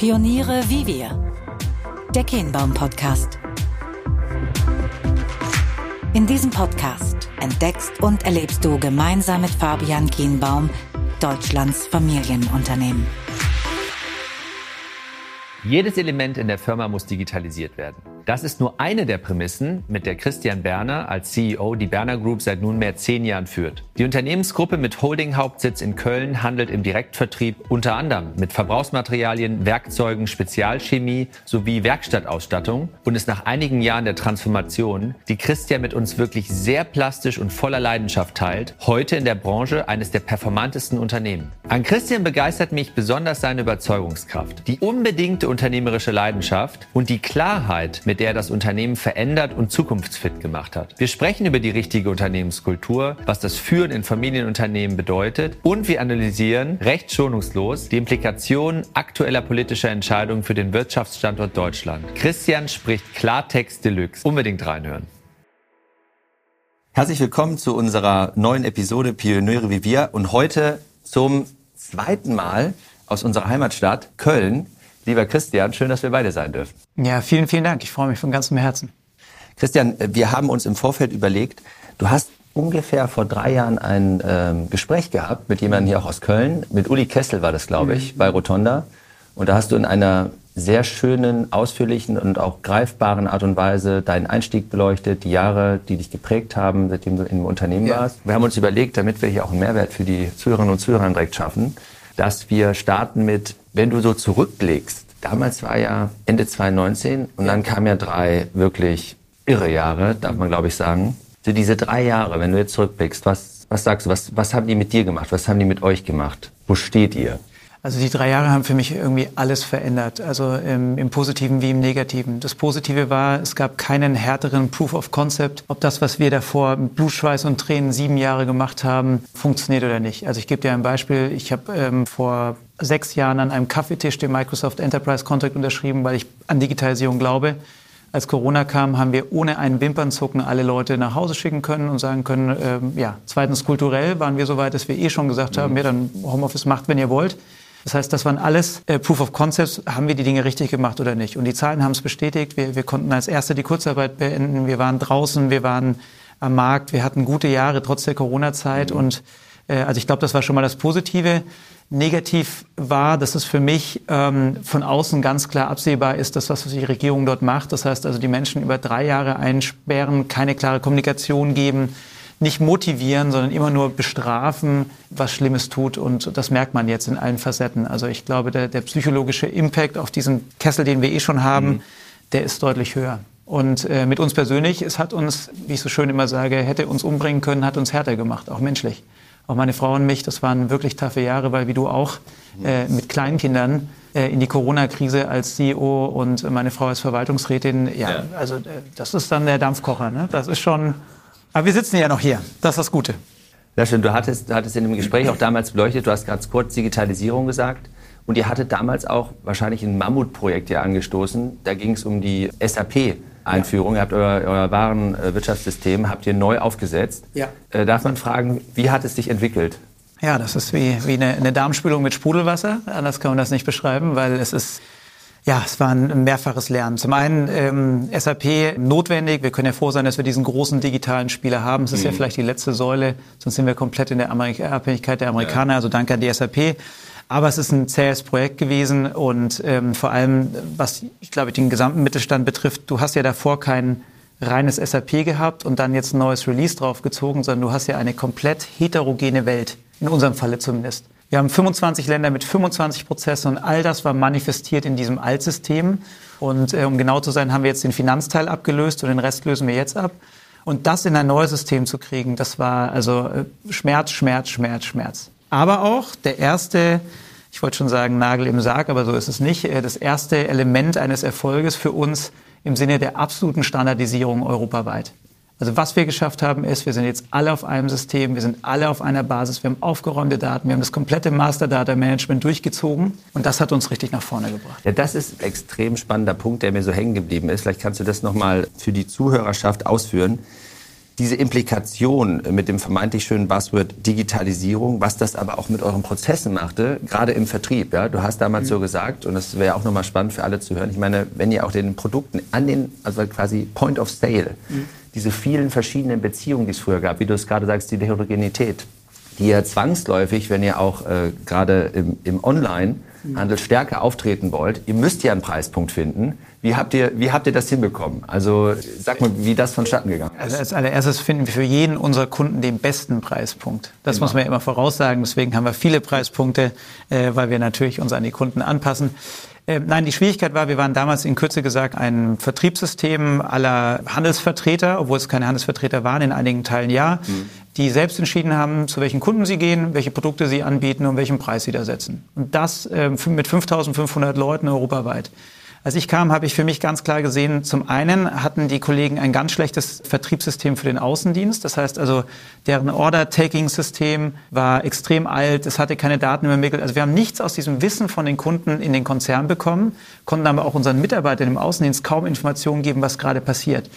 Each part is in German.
Pioniere wie wir. Der Kehnbaum Podcast. In diesem Podcast entdeckst und erlebst du gemeinsam mit Fabian Kienbaum Deutschlands Familienunternehmen. Jedes Element in der Firma muss digitalisiert werden. Das ist nur eine der Prämissen, mit der Christian Berner als CEO die Berner Group seit nunmehr zehn Jahren führt. Die Unternehmensgruppe mit Holding-Hauptsitz in Köln handelt im Direktvertrieb unter anderem mit Verbrauchsmaterialien, Werkzeugen, Spezialchemie sowie Werkstattausstattung und ist nach einigen Jahren der Transformation, die Christian mit uns wirklich sehr plastisch und voller Leidenschaft teilt, heute in der Branche eines der performantesten Unternehmen. An Christian begeistert mich besonders seine Überzeugungskraft, die unbedingte unternehmerische Leidenschaft und die Klarheit, mit der er das Unternehmen verändert und zukunftsfit gemacht hat. Wir sprechen über die richtige Unternehmenskultur, was das Führen in Familienunternehmen bedeutet und wir analysieren recht schonungslos die Implikationen aktueller politischer Entscheidungen für den Wirtschaftsstandort Deutschland. Christian spricht Klartext Deluxe. Unbedingt reinhören. Herzlich willkommen zu unserer neuen Episode Pioniere wie wir und heute zum zweiten Mal aus unserer Heimatstadt Köln Lieber Christian, schön, dass wir beide sein dürfen. Ja, vielen, vielen Dank. Ich freue mich von ganzem Herzen. Christian, wir haben uns im Vorfeld überlegt, du hast ungefähr vor drei Jahren ein ähm, Gespräch gehabt mit jemandem hier auch aus Köln. Mit Uli Kessel war das, glaube ich, mhm. bei Rotonda. Und da hast du in einer sehr schönen, ausführlichen und auch greifbaren Art und Weise deinen Einstieg beleuchtet, die Jahre, die dich geprägt haben, seitdem du im Unternehmen ja. warst. Wir haben uns überlegt, damit wir hier auch einen Mehrwert für die Zuhörerinnen und Zuhörer direkt schaffen, dass wir starten mit, wenn du so zurückblickst, damals war ja Ende 2019 und dann kamen ja drei wirklich irre Jahre, darf man glaube ich sagen. So diese drei Jahre, wenn du jetzt zurückblickst, was, was sagst du, was, was haben die mit dir gemacht, was haben die mit euch gemacht? Wo steht ihr? Also die drei Jahre haben für mich irgendwie alles verändert, also im, im, Positiven wie im Negativen. Das Positive war, es gab keinen härteren Proof of Concept, ob das, was wir davor mit Blutschweiß und Tränen sieben Jahre gemacht haben, funktioniert oder nicht. Also ich gebe dir ein Beispiel. Ich habe ähm, vor sechs Jahren an einem Kaffeetisch den Microsoft Enterprise Contract unterschrieben, weil ich an Digitalisierung glaube. Als Corona kam, haben wir ohne einen Wimpernzucken alle Leute nach Hause schicken können und sagen können, ähm, ja, zweitens kulturell waren wir so weit, dass wir eh schon gesagt haben, mhm. ja, dann Homeoffice macht, wenn ihr wollt. Das heißt, das waren alles äh, Proof of Concepts. Haben wir die Dinge richtig gemacht oder nicht? Und die Zahlen haben es bestätigt. Wir, wir konnten als Erste die Kurzarbeit beenden. Wir waren draußen, wir waren am Markt. Wir hatten gute Jahre trotz der Corona-Zeit. Mhm. Und äh, also ich glaube, das war schon mal das Positive. Negativ war, dass es für mich ähm, von außen ganz klar absehbar ist, dass was die Regierung dort macht. Das heißt also, die Menschen über drei Jahre einsperren, keine klare Kommunikation geben, nicht motivieren, sondern immer nur bestrafen, was Schlimmes tut. Und das merkt man jetzt in allen Facetten. Also ich glaube, der, der psychologische Impact auf diesen Kessel, den wir eh schon haben, mhm. der ist deutlich höher. Und äh, mit uns persönlich, es hat uns, wie ich so schön immer sage, hätte uns umbringen können, hat uns härter gemacht, auch menschlich. Auch meine Frau und mich, das waren wirklich taffe Jahre, weil wie du auch äh, mit Kleinkindern äh, in die Corona-Krise als CEO und meine Frau als Verwaltungsrätin, ja, ja. also äh, das ist dann der Dampfkocher. Ne? Das ist schon aber wir sitzen ja noch hier. Das ist das Gute. Ja, schön. Du hattest, du hattest in dem Gespräch auch damals beleuchtet, du hast ganz kurz Digitalisierung gesagt. Und ihr hattet damals auch wahrscheinlich ein Mammutprojekt hier angestoßen. Da ging es um die SAP-Einführung. Ja. Ihr habt euer, euer Warenwirtschaftssystem habt ihr neu aufgesetzt. Ja. Äh, darf man fragen, wie hat es sich entwickelt? Ja, das ist wie, wie eine, eine Darmspülung mit Sprudelwasser. Anders kann man das nicht beschreiben, weil es ist ja, es war ein mehrfaches Lernen. Zum einen ähm, SAP notwendig. Wir können ja froh sein, dass wir diesen großen digitalen Spieler haben. Es ist mhm. ja vielleicht die letzte Säule, sonst sind wir komplett in der Amerik Abhängigkeit der Amerikaner. Ja. Also danke an die SAP. Aber es ist ein zähes Projekt gewesen und ähm, vor allem, was ich glaube den gesamten Mittelstand betrifft, du hast ja davor kein reines SAP gehabt und dann jetzt ein neues Release draufgezogen, sondern du hast ja eine komplett heterogene Welt, in unserem Falle zumindest. Wir haben 25 Länder mit 25 Prozessen und all das war manifestiert in diesem Altsystem. Und äh, um genau zu sein, haben wir jetzt den Finanzteil abgelöst und den Rest lösen wir jetzt ab. Und das in ein neues System zu kriegen, das war also äh, Schmerz, Schmerz, Schmerz, Schmerz. Aber auch der erste, ich wollte schon sagen Nagel im Sarg, aber so ist es nicht, äh, das erste Element eines Erfolges für uns im Sinne der absoluten Standardisierung europaweit. Also was wir geschafft haben, ist, wir sind jetzt alle auf einem System, wir sind alle auf einer Basis, wir haben aufgeräumte Daten, wir haben das komplette Master Data Management durchgezogen und das hat uns richtig nach vorne gebracht. Ja, das ist ein extrem spannender Punkt, der mir so hängen geblieben ist. Vielleicht kannst du das nochmal für die Zuhörerschaft ausführen. diese Implikation mit dem vermeintlich schönen Buzzword Digitalisierung, was das aber auch mit euren Prozessen machte, gerade im Vertrieb. Ja? Du hast damals mhm. so gesagt, und das wäre auch nochmal spannend für alle zu hören, ich meine, wenn ihr auch den Produkten an den, also quasi Point of Sale, mhm. Diese vielen verschiedenen Beziehungen, die es früher gab, wie du es gerade sagst, die Heterogenität, die ja zwangsläufig, wenn ihr auch äh, gerade im, im Online-Handel stärker auftreten wollt, ihr müsst ja einen Preispunkt finden, wie habt ihr, wie habt ihr das hinbekommen? Also sag mal, wie das vonstatten gegangen ist. Also als allererstes finden wir für jeden unserer Kunden den besten Preispunkt. Das immer. muss man ja immer voraussagen. Deswegen haben wir viele Preispunkte, äh, weil wir natürlich uns an die Kunden anpassen. Äh, nein, die Schwierigkeit war, wir waren damals in Kürze gesagt ein Vertriebssystem aller Handelsvertreter, obwohl es keine Handelsvertreter waren, in einigen Teilen ja, mhm. die selbst entschieden haben, zu welchen Kunden sie gehen, welche Produkte sie anbieten und welchen Preis sie da setzen. Und das äh, mit 5500 Leuten europaweit. Als ich kam, habe ich für mich ganz klar gesehen, zum einen hatten die Kollegen ein ganz schlechtes Vertriebssystem für den Außendienst. Das heißt also, deren Order-Taking-System war extrem alt, es hatte keine Daten übermittelt. Also wir haben nichts aus diesem Wissen von den Kunden in den Konzern bekommen, konnten aber auch unseren Mitarbeitern im Außendienst kaum Informationen geben, was gerade passiert.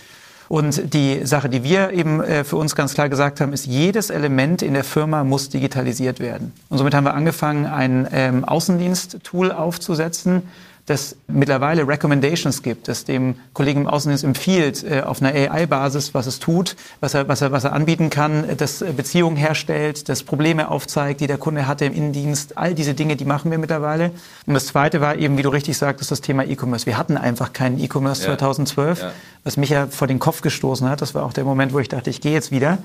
Und die Sache, die wir eben äh, für uns ganz klar gesagt haben, ist, jedes Element in der Firma muss digitalisiert werden. Und somit haben wir angefangen, ein ähm, Außendienst-Tool aufzusetzen, das mittlerweile Recommendations gibt, das dem Kollegen im Außendienst empfiehlt, äh, auf einer AI-Basis, was es tut, was er, was, er, was er anbieten kann, das Beziehungen herstellt, das Probleme aufzeigt, die der Kunde hatte im Innendienst. All diese Dinge, die machen wir mittlerweile. Und das Zweite war eben, wie du richtig sagtest, das Thema E-Commerce. Wir hatten einfach keinen E-Commerce ja. 2012, ja. was mich ja vor den Kopf gestoßen hat. Das war auch der Moment, wo ich dachte, ich gehe jetzt wieder.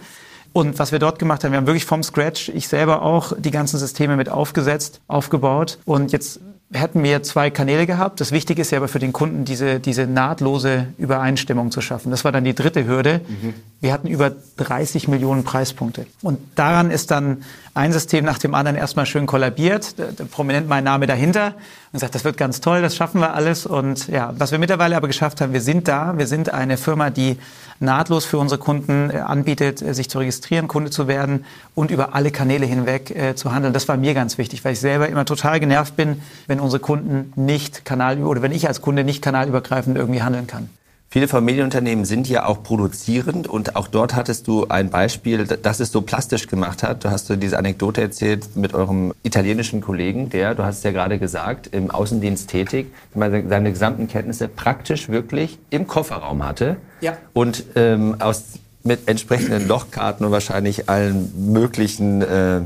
Und was wir dort gemacht haben, wir haben wirklich vom Scratch, ich selber auch, die ganzen Systeme mit aufgesetzt, aufgebaut. Und jetzt hätten wir zwei Kanäle gehabt. Das Wichtige ist ja aber für den Kunden, diese, diese nahtlose Übereinstimmung zu schaffen. Das war dann die dritte Hürde. Mhm. Wir hatten über 30 Millionen Preispunkte. Und daran ist dann ein System nach dem anderen erstmal schön kollabiert. Prominent mein Name dahinter und sagt, das wird ganz toll, das schaffen wir alles. Und ja, was wir mittlerweile aber geschafft haben, wir sind da. Wir sind eine Firma, die nahtlos für unsere Kunden äh, anbietet, äh, sich zu registrieren, Kunde zu werden und über alle Kanäle hinweg äh, zu handeln. Das war mir ganz wichtig, weil ich selber immer total genervt bin, wenn unsere Kunden nicht kanal oder wenn ich als Kunde nicht kanalübergreifend irgendwie handeln kann. Viele Familienunternehmen sind ja auch produzierend und auch dort hattest du ein Beispiel, das es so plastisch gemacht hat. Du hast du diese Anekdote erzählt mit eurem italienischen Kollegen, der, du hast es ja gerade gesagt, im Außendienst tätig, seine gesamten Kenntnisse praktisch wirklich im Kofferraum hatte ja. und ähm, aus, mit entsprechenden Lochkarten und wahrscheinlich allen möglichen äh,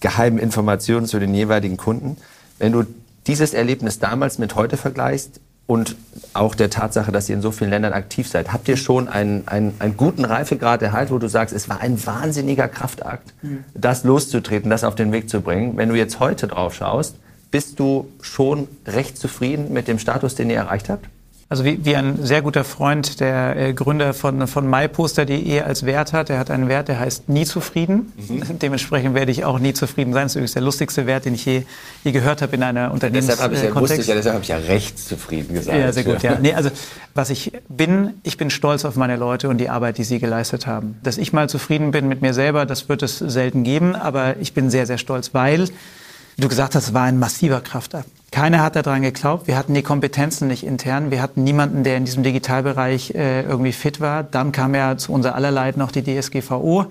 geheimen Informationen zu den jeweiligen Kunden. Wenn du dieses Erlebnis damals mit heute vergleichst, und auch der Tatsache, dass ihr in so vielen Ländern aktiv seid. Habt ihr schon einen, einen, einen guten Reifegrad erhalten, wo du sagst, es war ein wahnsinniger Kraftakt, mhm. das loszutreten, das auf den Weg zu bringen? Wenn du jetzt heute drauf schaust, bist du schon recht zufrieden mit dem Status, den ihr erreicht habt? Also wie, wie ein sehr guter Freund, der äh, Gründer von, von myposter.de als Wert hat. Der hat einen Wert, der heißt nie zufrieden. Mhm. Dementsprechend werde ich auch nie zufrieden sein. Das ist übrigens der lustigste Wert, den ich je, je gehört habe in einer Unternehmens Deshalb habe ich, ja, ich ja, deshalb habe ich ja recht zufrieden gesagt. Ja, sehr gut. Ja. Nee, also was ich bin, ich bin stolz auf meine Leute und die Arbeit, die sie geleistet haben. Dass ich mal zufrieden bin mit mir selber, das wird es selten geben, aber ich bin sehr, sehr stolz, weil du gesagt hast, war ein massiver Kraftakt. Keiner hat daran geglaubt. Wir hatten die Kompetenzen nicht intern. Wir hatten niemanden, der in diesem Digitalbereich äh, irgendwie fit war. Dann kam ja zu unser aller Leid noch die DSGVO,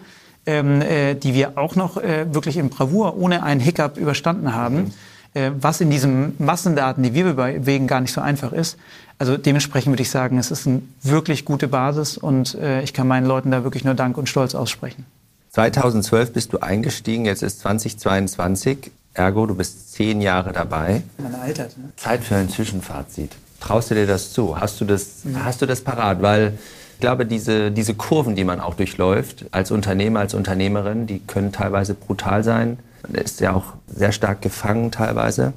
ähm, äh, die wir auch noch äh, wirklich in Bravour ohne einen Hiccup überstanden haben. Mhm. Äh, was in diesen Massendaten, die wir bewegen, gar nicht so einfach ist. Also dementsprechend würde ich sagen, es ist eine wirklich gute Basis und äh, ich kann meinen Leuten da wirklich nur Dank und Stolz aussprechen. 2012 bist du eingestiegen, jetzt ist 2022. Ergo, du bist zehn Jahre dabei. Man altert. Ne? Zeit für ein Zwischenfazit. Traust du dir das zu? Hast du das, mhm. hast du das parat? Weil ich glaube, diese, diese Kurven, die man auch durchläuft, als Unternehmer, als Unternehmerin, die können teilweise brutal sein. Man ist ja auch sehr stark gefangen teilweise.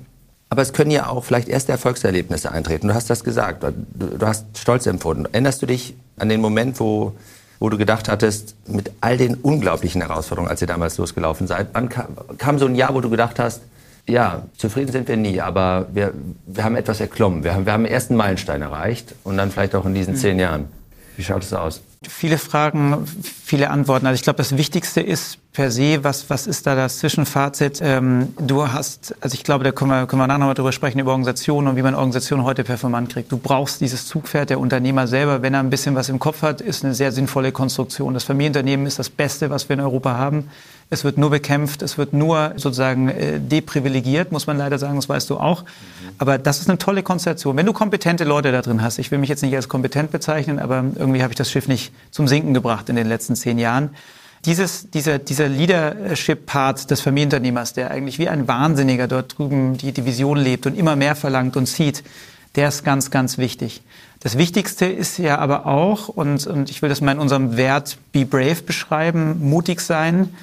Aber es können ja auch vielleicht erste Erfolgserlebnisse eintreten. Du hast das gesagt. Du, du hast Stolz empfunden. Erinnerst du dich an den Moment, wo wo du gedacht hattest, mit all den unglaublichen Herausforderungen, als ihr damals losgelaufen seid, wann kam, kam so ein Jahr, wo du gedacht hast, ja, zufrieden sind wir nie, aber wir, wir haben etwas erklommen. Wir haben, wir haben den ersten Meilenstein erreicht und dann vielleicht auch in diesen mhm. zehn Jahren. Wie schaut es aus? Viele Fragen, viele Antworten. Also ich glaube, das Wichtigste ist per se, was, was ist da das Zwischenfazit? Ähm, du hast, also ich glaube, da können wir, können wir nachher noch mal drüber sprechen, über Organisationen und wie man Organisationen heute performant kriegt. Du brauchst dieses Zugpferd, der Unternehmer selber, wenn er ein bisschen was im Kopf hat, ist eine sehr sinnvolle Konstruktion. Das Familienunternehmen ist das Beste, was wir in Europa haben. Es wird nur bekämpft, es wird nur sozusagen äh, deprivilegiert, muss man leider sagen, das weißt du auch. Aber das ist eine tolle Konstellation. Wenn du kompetente Leute da drin hast, ich will mich jetzt nicht als kompetent bezeichnen, aber irgendwie habe ich das Schiff nicht zum Sinken gebracht in den letzten zehn Jahren. Dieses, dieser, dieser Leadership-Part des Familienunternehmers, der eigentlich wie ein Wahnsinniger dort drüben die, die Vision lebt und immer mehr verlangt und zieht, der ist ganz, ganz wichtig. Das Wichtigste ist ja aber auch, und, und ich will das mal in unserem Wert Be Brave beschreiben, mutig sein,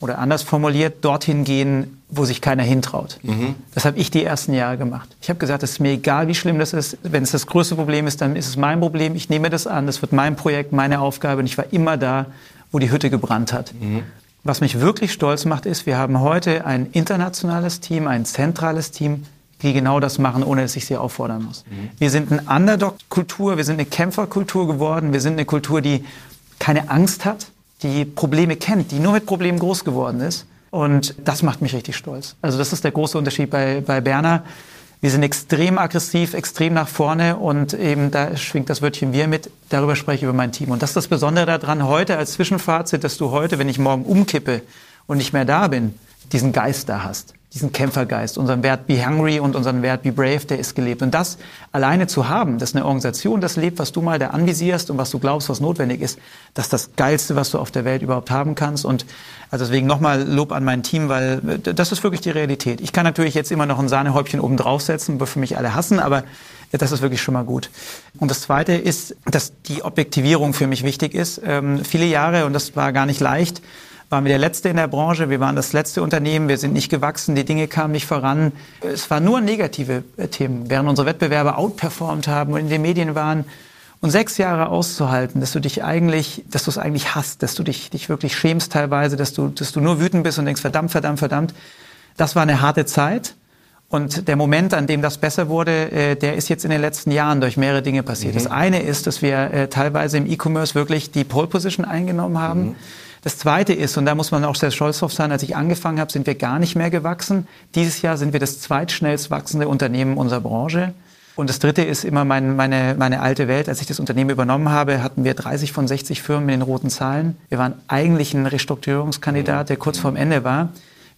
oder anders formuliert, dorthin gehen, wo sich keiner hintraut. Mhm. Das habe ich die ersten Jahre gemacht. Ich habe gesagt, es ist mir egal, wie schlimm das ist. Wenn es das größte Problem ist, dann ist es mein Problem. Ich nehme das an. Das wird mein Projekt, meine Aufgabe. Und ich war immer da, wo die Hütte gebrannt hat. Mhm. Was mich wirklich stolz macht, ist, wir haben heute ein internationales Team, ein zentrales Team, die genau das machen, ohne dass ich sie auffordern muss. Mhm. Wir sind eine Underdog-Kultur, wir sind eine Kämpferkultur geworden, wir sind eine Kultur, die keine Angst hat, die Probleme kennt, die nur mit Problemen groß geworden ist. Und das macht mich richtig stolz. Also das ist der große Unterschied bei, bei Berner. Wir sind extrem aggressiv, extrem nach vorne und eben da schwingt das Wörtchen wir mit. Darüber spreche ich über mein Team. Und das ist das Besondere daran heute als Zwischenfazit, dass du heute, wenn ich morgen umkippe und nicht mehr da bin, diesen Geist da hast diesen Kämpfergeist, unseren Wert Be Hungry und unseren Wert Be Brave, der ist gelebt. Und das alleine zu haben, dass eine Organisation das lebt, was du mal da anvisierst und was du glaubst, was notwendig ist, das ist das Geilste, was du auf der Welt überhaupt haben kannst. Und also deswegen nochmal Lob an mein Team, weil das ist wirklich die Realität. Ich kann natürlich jetzt immer noch ein Sahnehäubchen oben draufsetzen, bevor mich alle hassen, aber das ist wirklich schon mal gut. Und das Zweite ist, dass die Objektivierung für mich wichtig ist. Ähm, viele Jahre, und das war gar nicht leicht, waren wir der Letzte in der Branche, wir waren das letzte Unternehmen, wir sind nicht gewachsen, die Dinge kamen nicht voran. Es waren nur negative äh, Themen, während unsere Wettbewerber outperformed haben und in den Medien waren. Und sechs Jahre auszuhalten, dass du dich eigentlich, dass du es eigentlich hast, dass du dich, dich wirklich schämst teilweise, dass du, dass du nur wütend bist und denkst, verdammt, verdammt, verdammt. Das war eine harte Zeit. Und der Moment, an dem das besser wurde, äh, der ist jetzt in den letzten Jahren durch mehrere Dinge passiert. Mhm. Das eine ist, dass wir äh, teilweise im E-Commerce wirklich die Pole Position eingenommen haben. Mhm. Das Zweite ist, und da muss man auch sehr stolz drauf sein, als ich angefangen habe, sind wir gar nicht mehr gewachsen. Dieses Jahr sind wir das zweitschnellst wachsende Unternehmen unserer Branche. Und das Dritte ist immer mein, meine, meine alte Welt. Als ich das Unternehmen übernommen habe, hatten wir 30 von 60 Firmen in den roten Zahlen. Wir waren eigentlich ein Restrukturierungskandidat, der kurz vorm Ende war.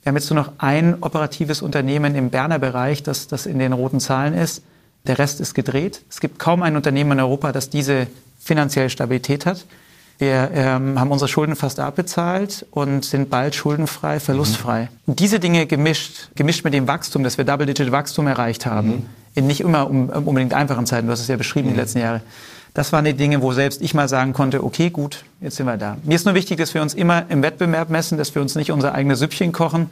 Wir haben jetzt nur noch ein operatives Unternehmen im Berner Bereich, das, das in den roten Zahlen ist. Der Rest ist gedreht. Es gibt kaum ein Unternehmen in Europa, das diese finanzielle Stabilität hat. Wir ähm, haben unsere Schulden fast abbezahlt und sind bald schuldenfrei, verlustfrei. Mhm. Und diese Dinge gemischt, gemischt mit dem Wachstum, dass wir Double-Digit-Wachstum erreicht haben, mhm. in nicht immer um, unbedingt einfachen Zeiten, du hast es ja beschrieben mhm. die letzten Jahre, das waren die Dinge, wo selbst ich mal sagen konnte, okay, gut, jetzt sind wir da. Mir ist nur wichtig, dass wir uns immer im Wettbewerb messen, dass wir uns nicht unser eigenes Süppchen kochen.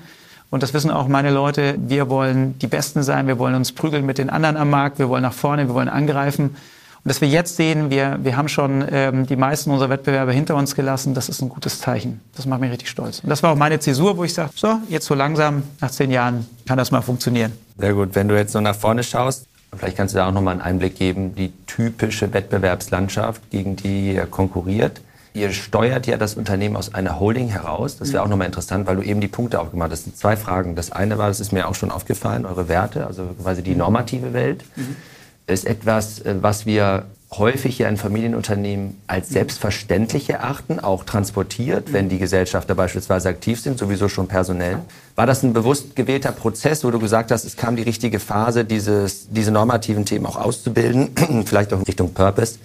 Und das wissen auch meine Leute. Wir wollen die Besten sein. Wir wollen uns prügeln mit den anderen am Markt. Wir wollen nach vorne. Wir wollen angreifen. Und dass wir jetzt sehen, wir, wir haben schon ähm, die meisten unserer Wettbewerber hinter uns gelassen, das ist ein gutes Zeichen. Das macht mich richtig stolz. Und das war auch meine Zäsur, wo ich sage, so, jetzt so langsam, nach zehn Jahren, kann das mal funktionieren. Sehr gut. Wenn du jetzt so nach vorne schaust, vielleicht kannst du da auch nochmal einen Einblick geben, die typische Wettbewerbslandschaft, gegen die ihr konkurriert. Ihr steuert ja das Unternehmen aus einer Holding heraus. Das wäre auch nochmal interessant, weil du eben die Punkte aufgemacht hast. Das sind zwei Fragen. Das eine war, das ist mir auch schon aufgefallen, eure Werte, also quasi die normative Welt. Mhm ist etwas, äh, was wir häufig hier in Familienunternehmen als selbstverständlich erachten, auch transportiert, wenn die Gesellschafter beispielsweise aktiv sind, sowieso schon personell. War das ein bewusst gewählter Prozess, wo du gesagt hast, es kam die richtige Phase, dieses, diese normativen Themen auch auszubilden, vielleicht auch in Richtung Purpose?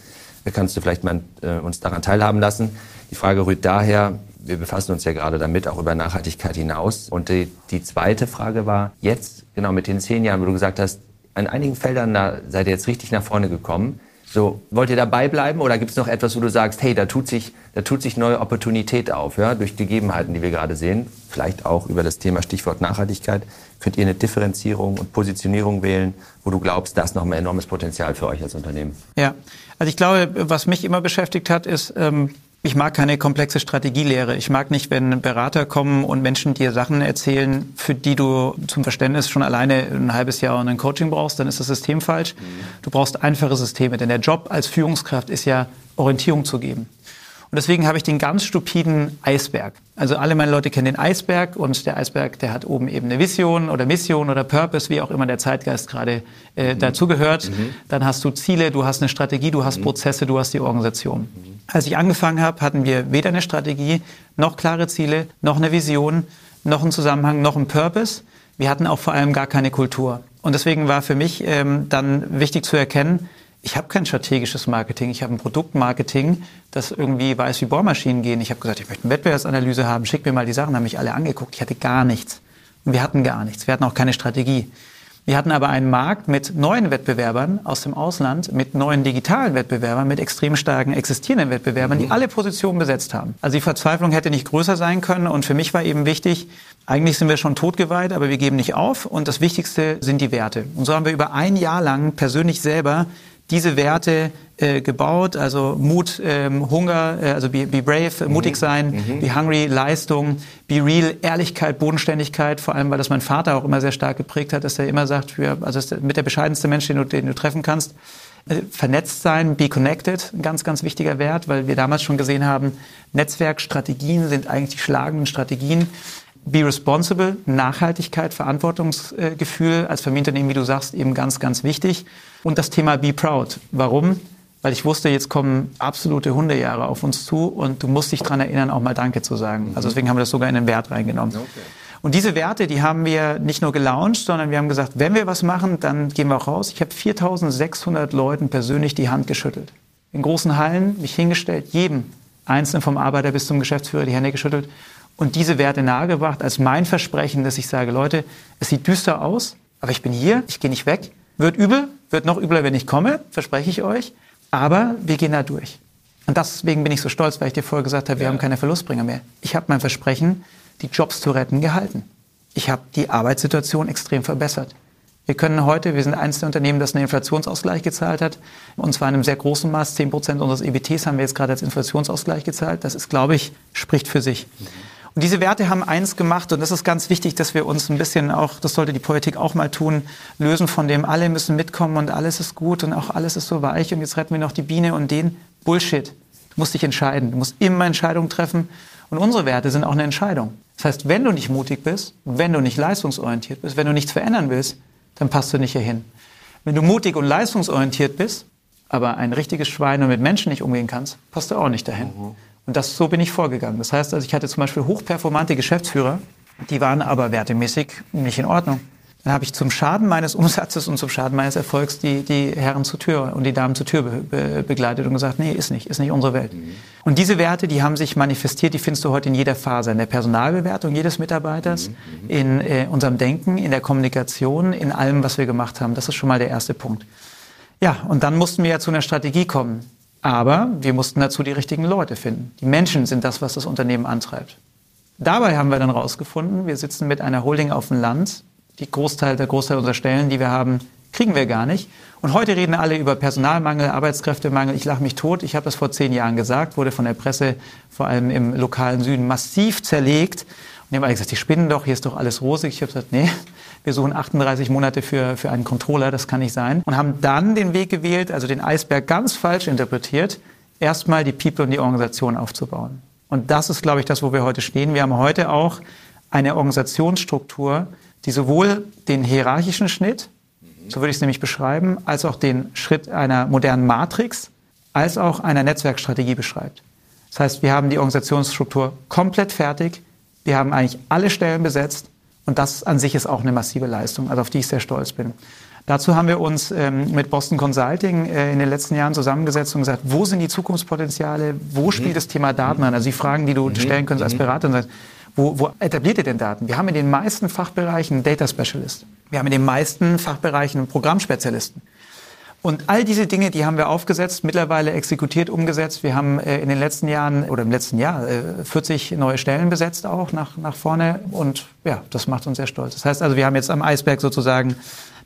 Da kannst du vielleicht mal äh, uns daran teilhaben lassen. Die Frage rührt daher, wir befassen uns ja gerade damit, auch über Nachhaltigkeit hinaus. Und die, die zweite Frage war, jetzt, genau mit den zehn Jahren, wo du gesagt hast, an einigen Feldern, da seid ihr jetzt richtig nach vorne gekommen. So, wollt ihr dabei bleiben oder gibt es noch etwas, wo du sagst, hey, da tut sich, da tut sich neue Opportunität auf, ja, durch Gegebenheiten, die wir gerade sehen, vielleicht auch über das Thema Stichwort Nachhaltigkeit, könnt ihr eine Differenzierung und Positionierung wählen, wo du glaubst, das ist noch ein enormes Potenzial für euch als Unternehmen. Ja, also ich glaube, was mich immer beschäftigt hat, ist, ähm, ich mag keine komplexe Strategielehre. Ich mag nicht, wenn Berater kommen und Menschen dir Sachen erzählen, für die du zum Verständnis schon alleine ein halbes Jahr und ein Coaching brauchst, dann ist das System falsch. Du brauchst einfache Systeme, denn der Job als Führungskraft ist ja Orientierung zu geben. Und deswegen habe ich den ganz stupiden Eisberg. Also alle meine Leute kennen den Eisberg und der Eisberg, der hat oben eben eine Vision oder Mission oder Purpose, wie auch immer der Zeitgeist gerade äh, mhm. dazugehört. Mhm. Dann hast du Ziele, du hast eine Strategie, du hast mhm. Prozesse, du hast die Organisation. Als ich angefangen habe, hatten wir weder eine Strategie, noch klare Ziele, noch eine Vision, noch einen Zusammenhang, noch einen Purpose. Wir hatten auch vor allem gar keine Kultur. Und deswegen war für mich ähm, dann wichtig zu erkennen, ich habe kein strategisches Marketing, ich habe ein Produktmarketing, das irgendwie weiß, wie Bohrmaschinen gehen. Ich habe gesagt, ich möchte eine Wettbewerbsanalyse haben, schick mir mal die Sachen, haben mich alle angeguckt. Ich hatte gar nichts. Und wir hatten gar nichts. Wir hatten auch keine Strategie. Wir hatten aber einen Markt mit neuen Wettbewerbern aus dem Ausland, mit neuen digitalen Wettbewerbern, mit extrem starken existierenden Wettbewerbern, die mhm. alle Positionen besetzt haben. Also die Verzweiflung hätte nicht größer sein können. Und für mich war eben wichtig, eigentlich sind wir schon totgeweiht, aber wir geben nicht auf. Und das Wichtigste sind die Werte. Und so haben wir über ein Jahr lang persönlich selber diese Werte äh, gebaut, also Mut, ähm, Hunger, äh, also be, be brave, mhm. mutig sein, mhm. be hungry, Leistung, be real, Ehrlichkeit, Bodenständigkeit, vor allem, weil das mein Vater auch immer sehr stark geprägt hat, dass er immer sagt, für, also ist mit der bescheidenste Mensch, den du, den du treffen kannst. Äh, vernetzt sein, be connected, ein ganz, ganz wichtiger Wert, weil wir damals schon gesehen haben, Netzwerkstrategien sind eigentlich die schlagenden Strategien. Be responsible, Nachhaltigkeit, Verantwortungsgefühl als Familienunternehmen, wie du sagst, eben ganz, ganz wichtig. Und das Thema Be Proud. Warum? Weil ich wusste, jetzt kommen absolute Hundejahre auf uns zu und du musst dich daran erinnern, auch mal Danke zu sagen. Also deswegen haben wir das sogar in den Wert reingenommen. Okay. Und diese Werte, die haben wir nicht nur gelauncht, sondern wir haben gesagt, wenn wir was machen, dann gehen wir auch raus. Ich habe 4600 Leuten persönlich die Hand geschüttelt. In großen Hallen mich hingestellt, jedem Einzelnen vom Arbeiter bis zum Geschäftsführer die Hände geschüttelt und diese Werte nahegebracht als mein Versprechen, dass ich sage, Leute, es sieht düster aus, aber ich bin hier, ich gehe nicht weg. Wird übel, wird noch übler, wenn ich komme, verspreche ich euch. Aber wir gehen da durch. Und deswegen bin ich so stolz, weil ich dir vorher gesagt habe, wir ja. haben keine Verlustbringer mehr. Ich habe mein Versprechen, die Jobs zu retten, gehalten. Ich habe die Arbeitssituation extrem verbessert. Wir können heute, wir sind eines der Unternehmen, das einen Inflationsausgleich gezahlt hat, und zwar in einem sehr großen Maß. Zehn Prozent unseres EBTs haben wir jetzt gerade als Inflationsausgleich gezahlt. Das ist, glaube ich, spricht für sich. Mhm. Und diese Werte haben eins gemacht, und das ist ganz wichtig, dass wir uns ein bisschen auch, das sollte die Politik auch mal tun, lösen von dem, alle müssen mitkommen und alles ist gut und auch alles ist so weich und jetzt retten wir noch die Biene und den Bullshit. Du musst dich entscheiden. Du musst immer Entscheidungen treffen. Und unsere Werte sind auch eine Entscheidung. Das heißt, wenn du nicht mutig bist, wenn du nicht leistungsorientiert bist, wenn du nichts verändern willst, dann passt du nicht hierhin. Wenn du mutig und leistungsorientiert bist, aber ein richtiges Schwein und mit Menschen nicht umgehen kannst, passt du auch nicht dahin. Mhm. Und das, so bin ich vorgegangen. Das heißt, also ich hatte zum Beispiel hochperformante Geschäftsführer, die waren aber wertemäßig nicht in Ordnung. Dann habe ich zum Schaden meines Umsatzes und zum Schaden meines Erfolgs die, die Herren zur Tür und die Damen zur Tür be, be, begleitet und gesagt, nee, ist nicht, ist nicht unsere Welt. Mhm. Und diese Werte, die haben sich manifestiert, die findest du heute in jeder Phase, in der Personalbewertung jedes Mitarbeiters, mhm. in äh, unserem Denken, in der Kommunikation, in allem, was wir gemacht haben. Das ist schon mal der erste Punkt. Ja, und dann mussten wir ja zu einer Strategie kommen. Aber wir mussten dazu die richtigen Leute finden. Die Menschen sind das, was das Unternehmen antreibt. Dabei haben wir dann rausgefunden, wir sitzen mit einer Holding auf dem Land. Die Großteil, der Großteil unserer Stellen, die wir haben, kriegen wir gar nicht. Und heute reden alle über Personalmangel, Arbeitskräftemangel. Ich lache mich tot. Ich habe das vor zehn Jahren gesagt, wurde von der Presse, vor allem im lokalen Süden, massiv zerlegt. Die haben alle gesagt, die spinnen doch, hier ist doch alles rosig. Ich habe gesagt, nee, wir suchen 38 Monate für, für einen Controller, das kann nicht sein. Und haben dann den Weg gewählt, also den Eisberg ganz falsch interpretiert, erstmal die People und die Organisation aufzubauen. Und das ist, glaube ich, das, wo wir heute stehen. Wir haben heute auch eine Organisationsstruktur, die sowohl den hierarchischen Schnitt, so würde ich es nämlich beschreiben, als auch den Schritt einer modernen Matrix, als auch einer Netzwerkstrategie beschreibt. Das heißt, wir haben die Organisationsstruktur komplett fertig. Wir haben eigentlich alle Stellen besetzt. Und das an sich ist auch eine massive Leistung, also auf die ich sehr stolz bin. Dazu haben wir uns ähm, mit Boston Consulting äh, in den letzten Jahren zusammengesetzt und gesagt, wo sind die Zukunftspotenziale, wo mhm. spielt das Thema Daten an? Also die Fragen, die du mhm. stellen könntest als mhm. Berater. Wo, wo etabliert ihr denn Daten? Wir haben in den meisten Fachbereichen einen Data Specialist. Wir haben in den meisten Fachbereichen einen Programmspezialisten. Und all diese Dinge, die haben wir aufgesetzt, mittlerweile exekutiert, umgesetzt. Wir haben äh, in den letzten Jahren oder im letzten Jahr äh, 40 neue Stellen besetzt auch nach, nach vorne. Und ja, das macht uns sehr stolz. Das heißt also, wir haben jetzt am Eisberg sozusagen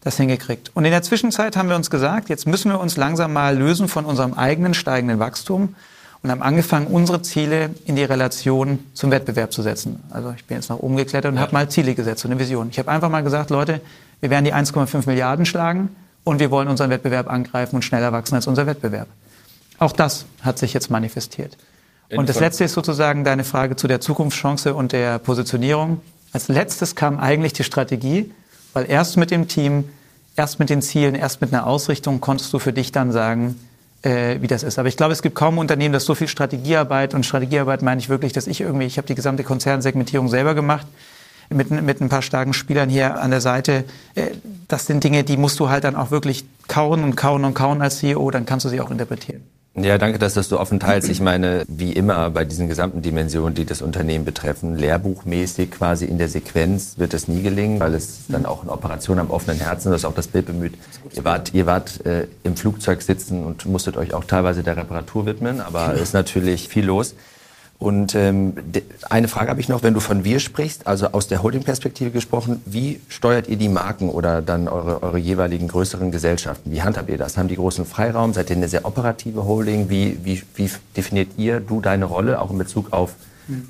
das hingekriegt. Und in der Zwischenzeit haben wir uns gesagt, jetzt müssen wir uns langsam mal lösen von unserem eigenen steigenden Wachstum und haben angefangen, unsere Ziele in die Relation zum Wettbewerb zu setzen. Also ich bin jetzt nach oben geklettert und ja. habe mal Ziele gesetzt, so eine Vision. Ich habe einfach mal gesagt, Leute, wir werden die 1,5 Milliarden schlagen und wir wollen unseren Wettbewerb angreifen und schneller wachsen als unser Wettbewerb. Auch das hat sich jetzt manifestiert. Und das letzte ist sozusagen deine Frage zu der Zukunftschance und der Positionierung. Als letztes kam eigentlich die Strategie, weil erst mit dem Team, erst mit den Zielen, erst mit einer Ausrichtung konntest du für dich dann sagen, äh, wie das ist. Aber ich glaube, es gibt kaum Unternehmen, das so viel Strategiearbeit und Strategiearbeit meine ich wirklich, dass ich irgendwie, ich habe die gesamte Konzernsegmentierung selber gemacht mit, mit ein paar starken Spielern hier an der Seite. Äh, das sind Dinge, die musst du halt dann auch wirklich kauen und kauen und kauen als CEO, dann kannst du sie auch interpretieren. Ja, danke, dass das so offen teilst. Ich meine, wie immer bei diesen gesamten Dimensionen, die das Unternehmen betreffen, lehrbuchmäßig quasi in der Sequenz wird es nie gelingen, weil es dann auch eine Operation am offenen Herzen, das auch das Bild bemüht. Ihr wart, ihr wart äh, im Flugzeug sitzen und musstet euch auch teilweise der Reparatur widmen, aber es ist natürlich viel los. Und ähm, eine Frage habe ich noch, wenn du von wir sprichst, also aus der Holding-Perspektive gesprochen, wie steuert ihr die Marken oder dann eure, eure jeweiligen größeren Gesellschaften? Wie handhabt ihr das? Haben die großen Freiraum? Seid ihr eine sehr operative Holding? Wie, wie, wie definiert ihr, du deine Rolle, auch in Bezug auf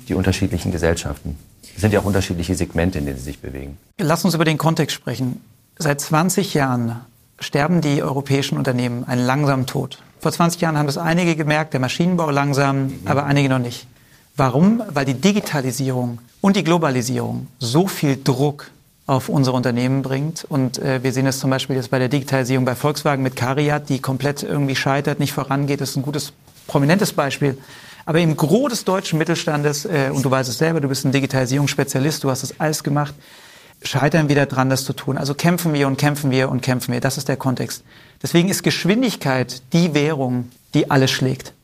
die unterschiedlichen Gesellschaften? Es sind ja auch unterschiedliche Segmente, in denen sie sich bewegen. Lass uns über den Kontext sprechen. Seit 20 Jahren sterben die europäischen Unternehmen einen langsamen Tod. Vor 20 Jahren haben das einige gemerkt, der Maschinenbau langsam, mhm. aber einige noch nicht. Warum? Weil die Digitalisierung und die Globalisierung so viel Druck auf unsere Unternehmen bringt. Und äh, wir sehen es zum Beispiel jetzt bei der Digitalisierung bei Volkswagen mit Cariat, die komplett irgendwie scheitert, nicht vorangeht. Das ist ein gutes, prominentes Beispiel. Aber im Gros des deutschen Mittelstandes, äh, und du weißt es selber, du bist ein Digitalisierungsspezialist, du hast das alles gemacht, scheitern wir daran, das zu tun. Also kämpfen wir und kämpfen wir und kämpfen wir. Das ist der Kontext. Deswegen ist Geschwindigkeit die Währung, die alles schlägt.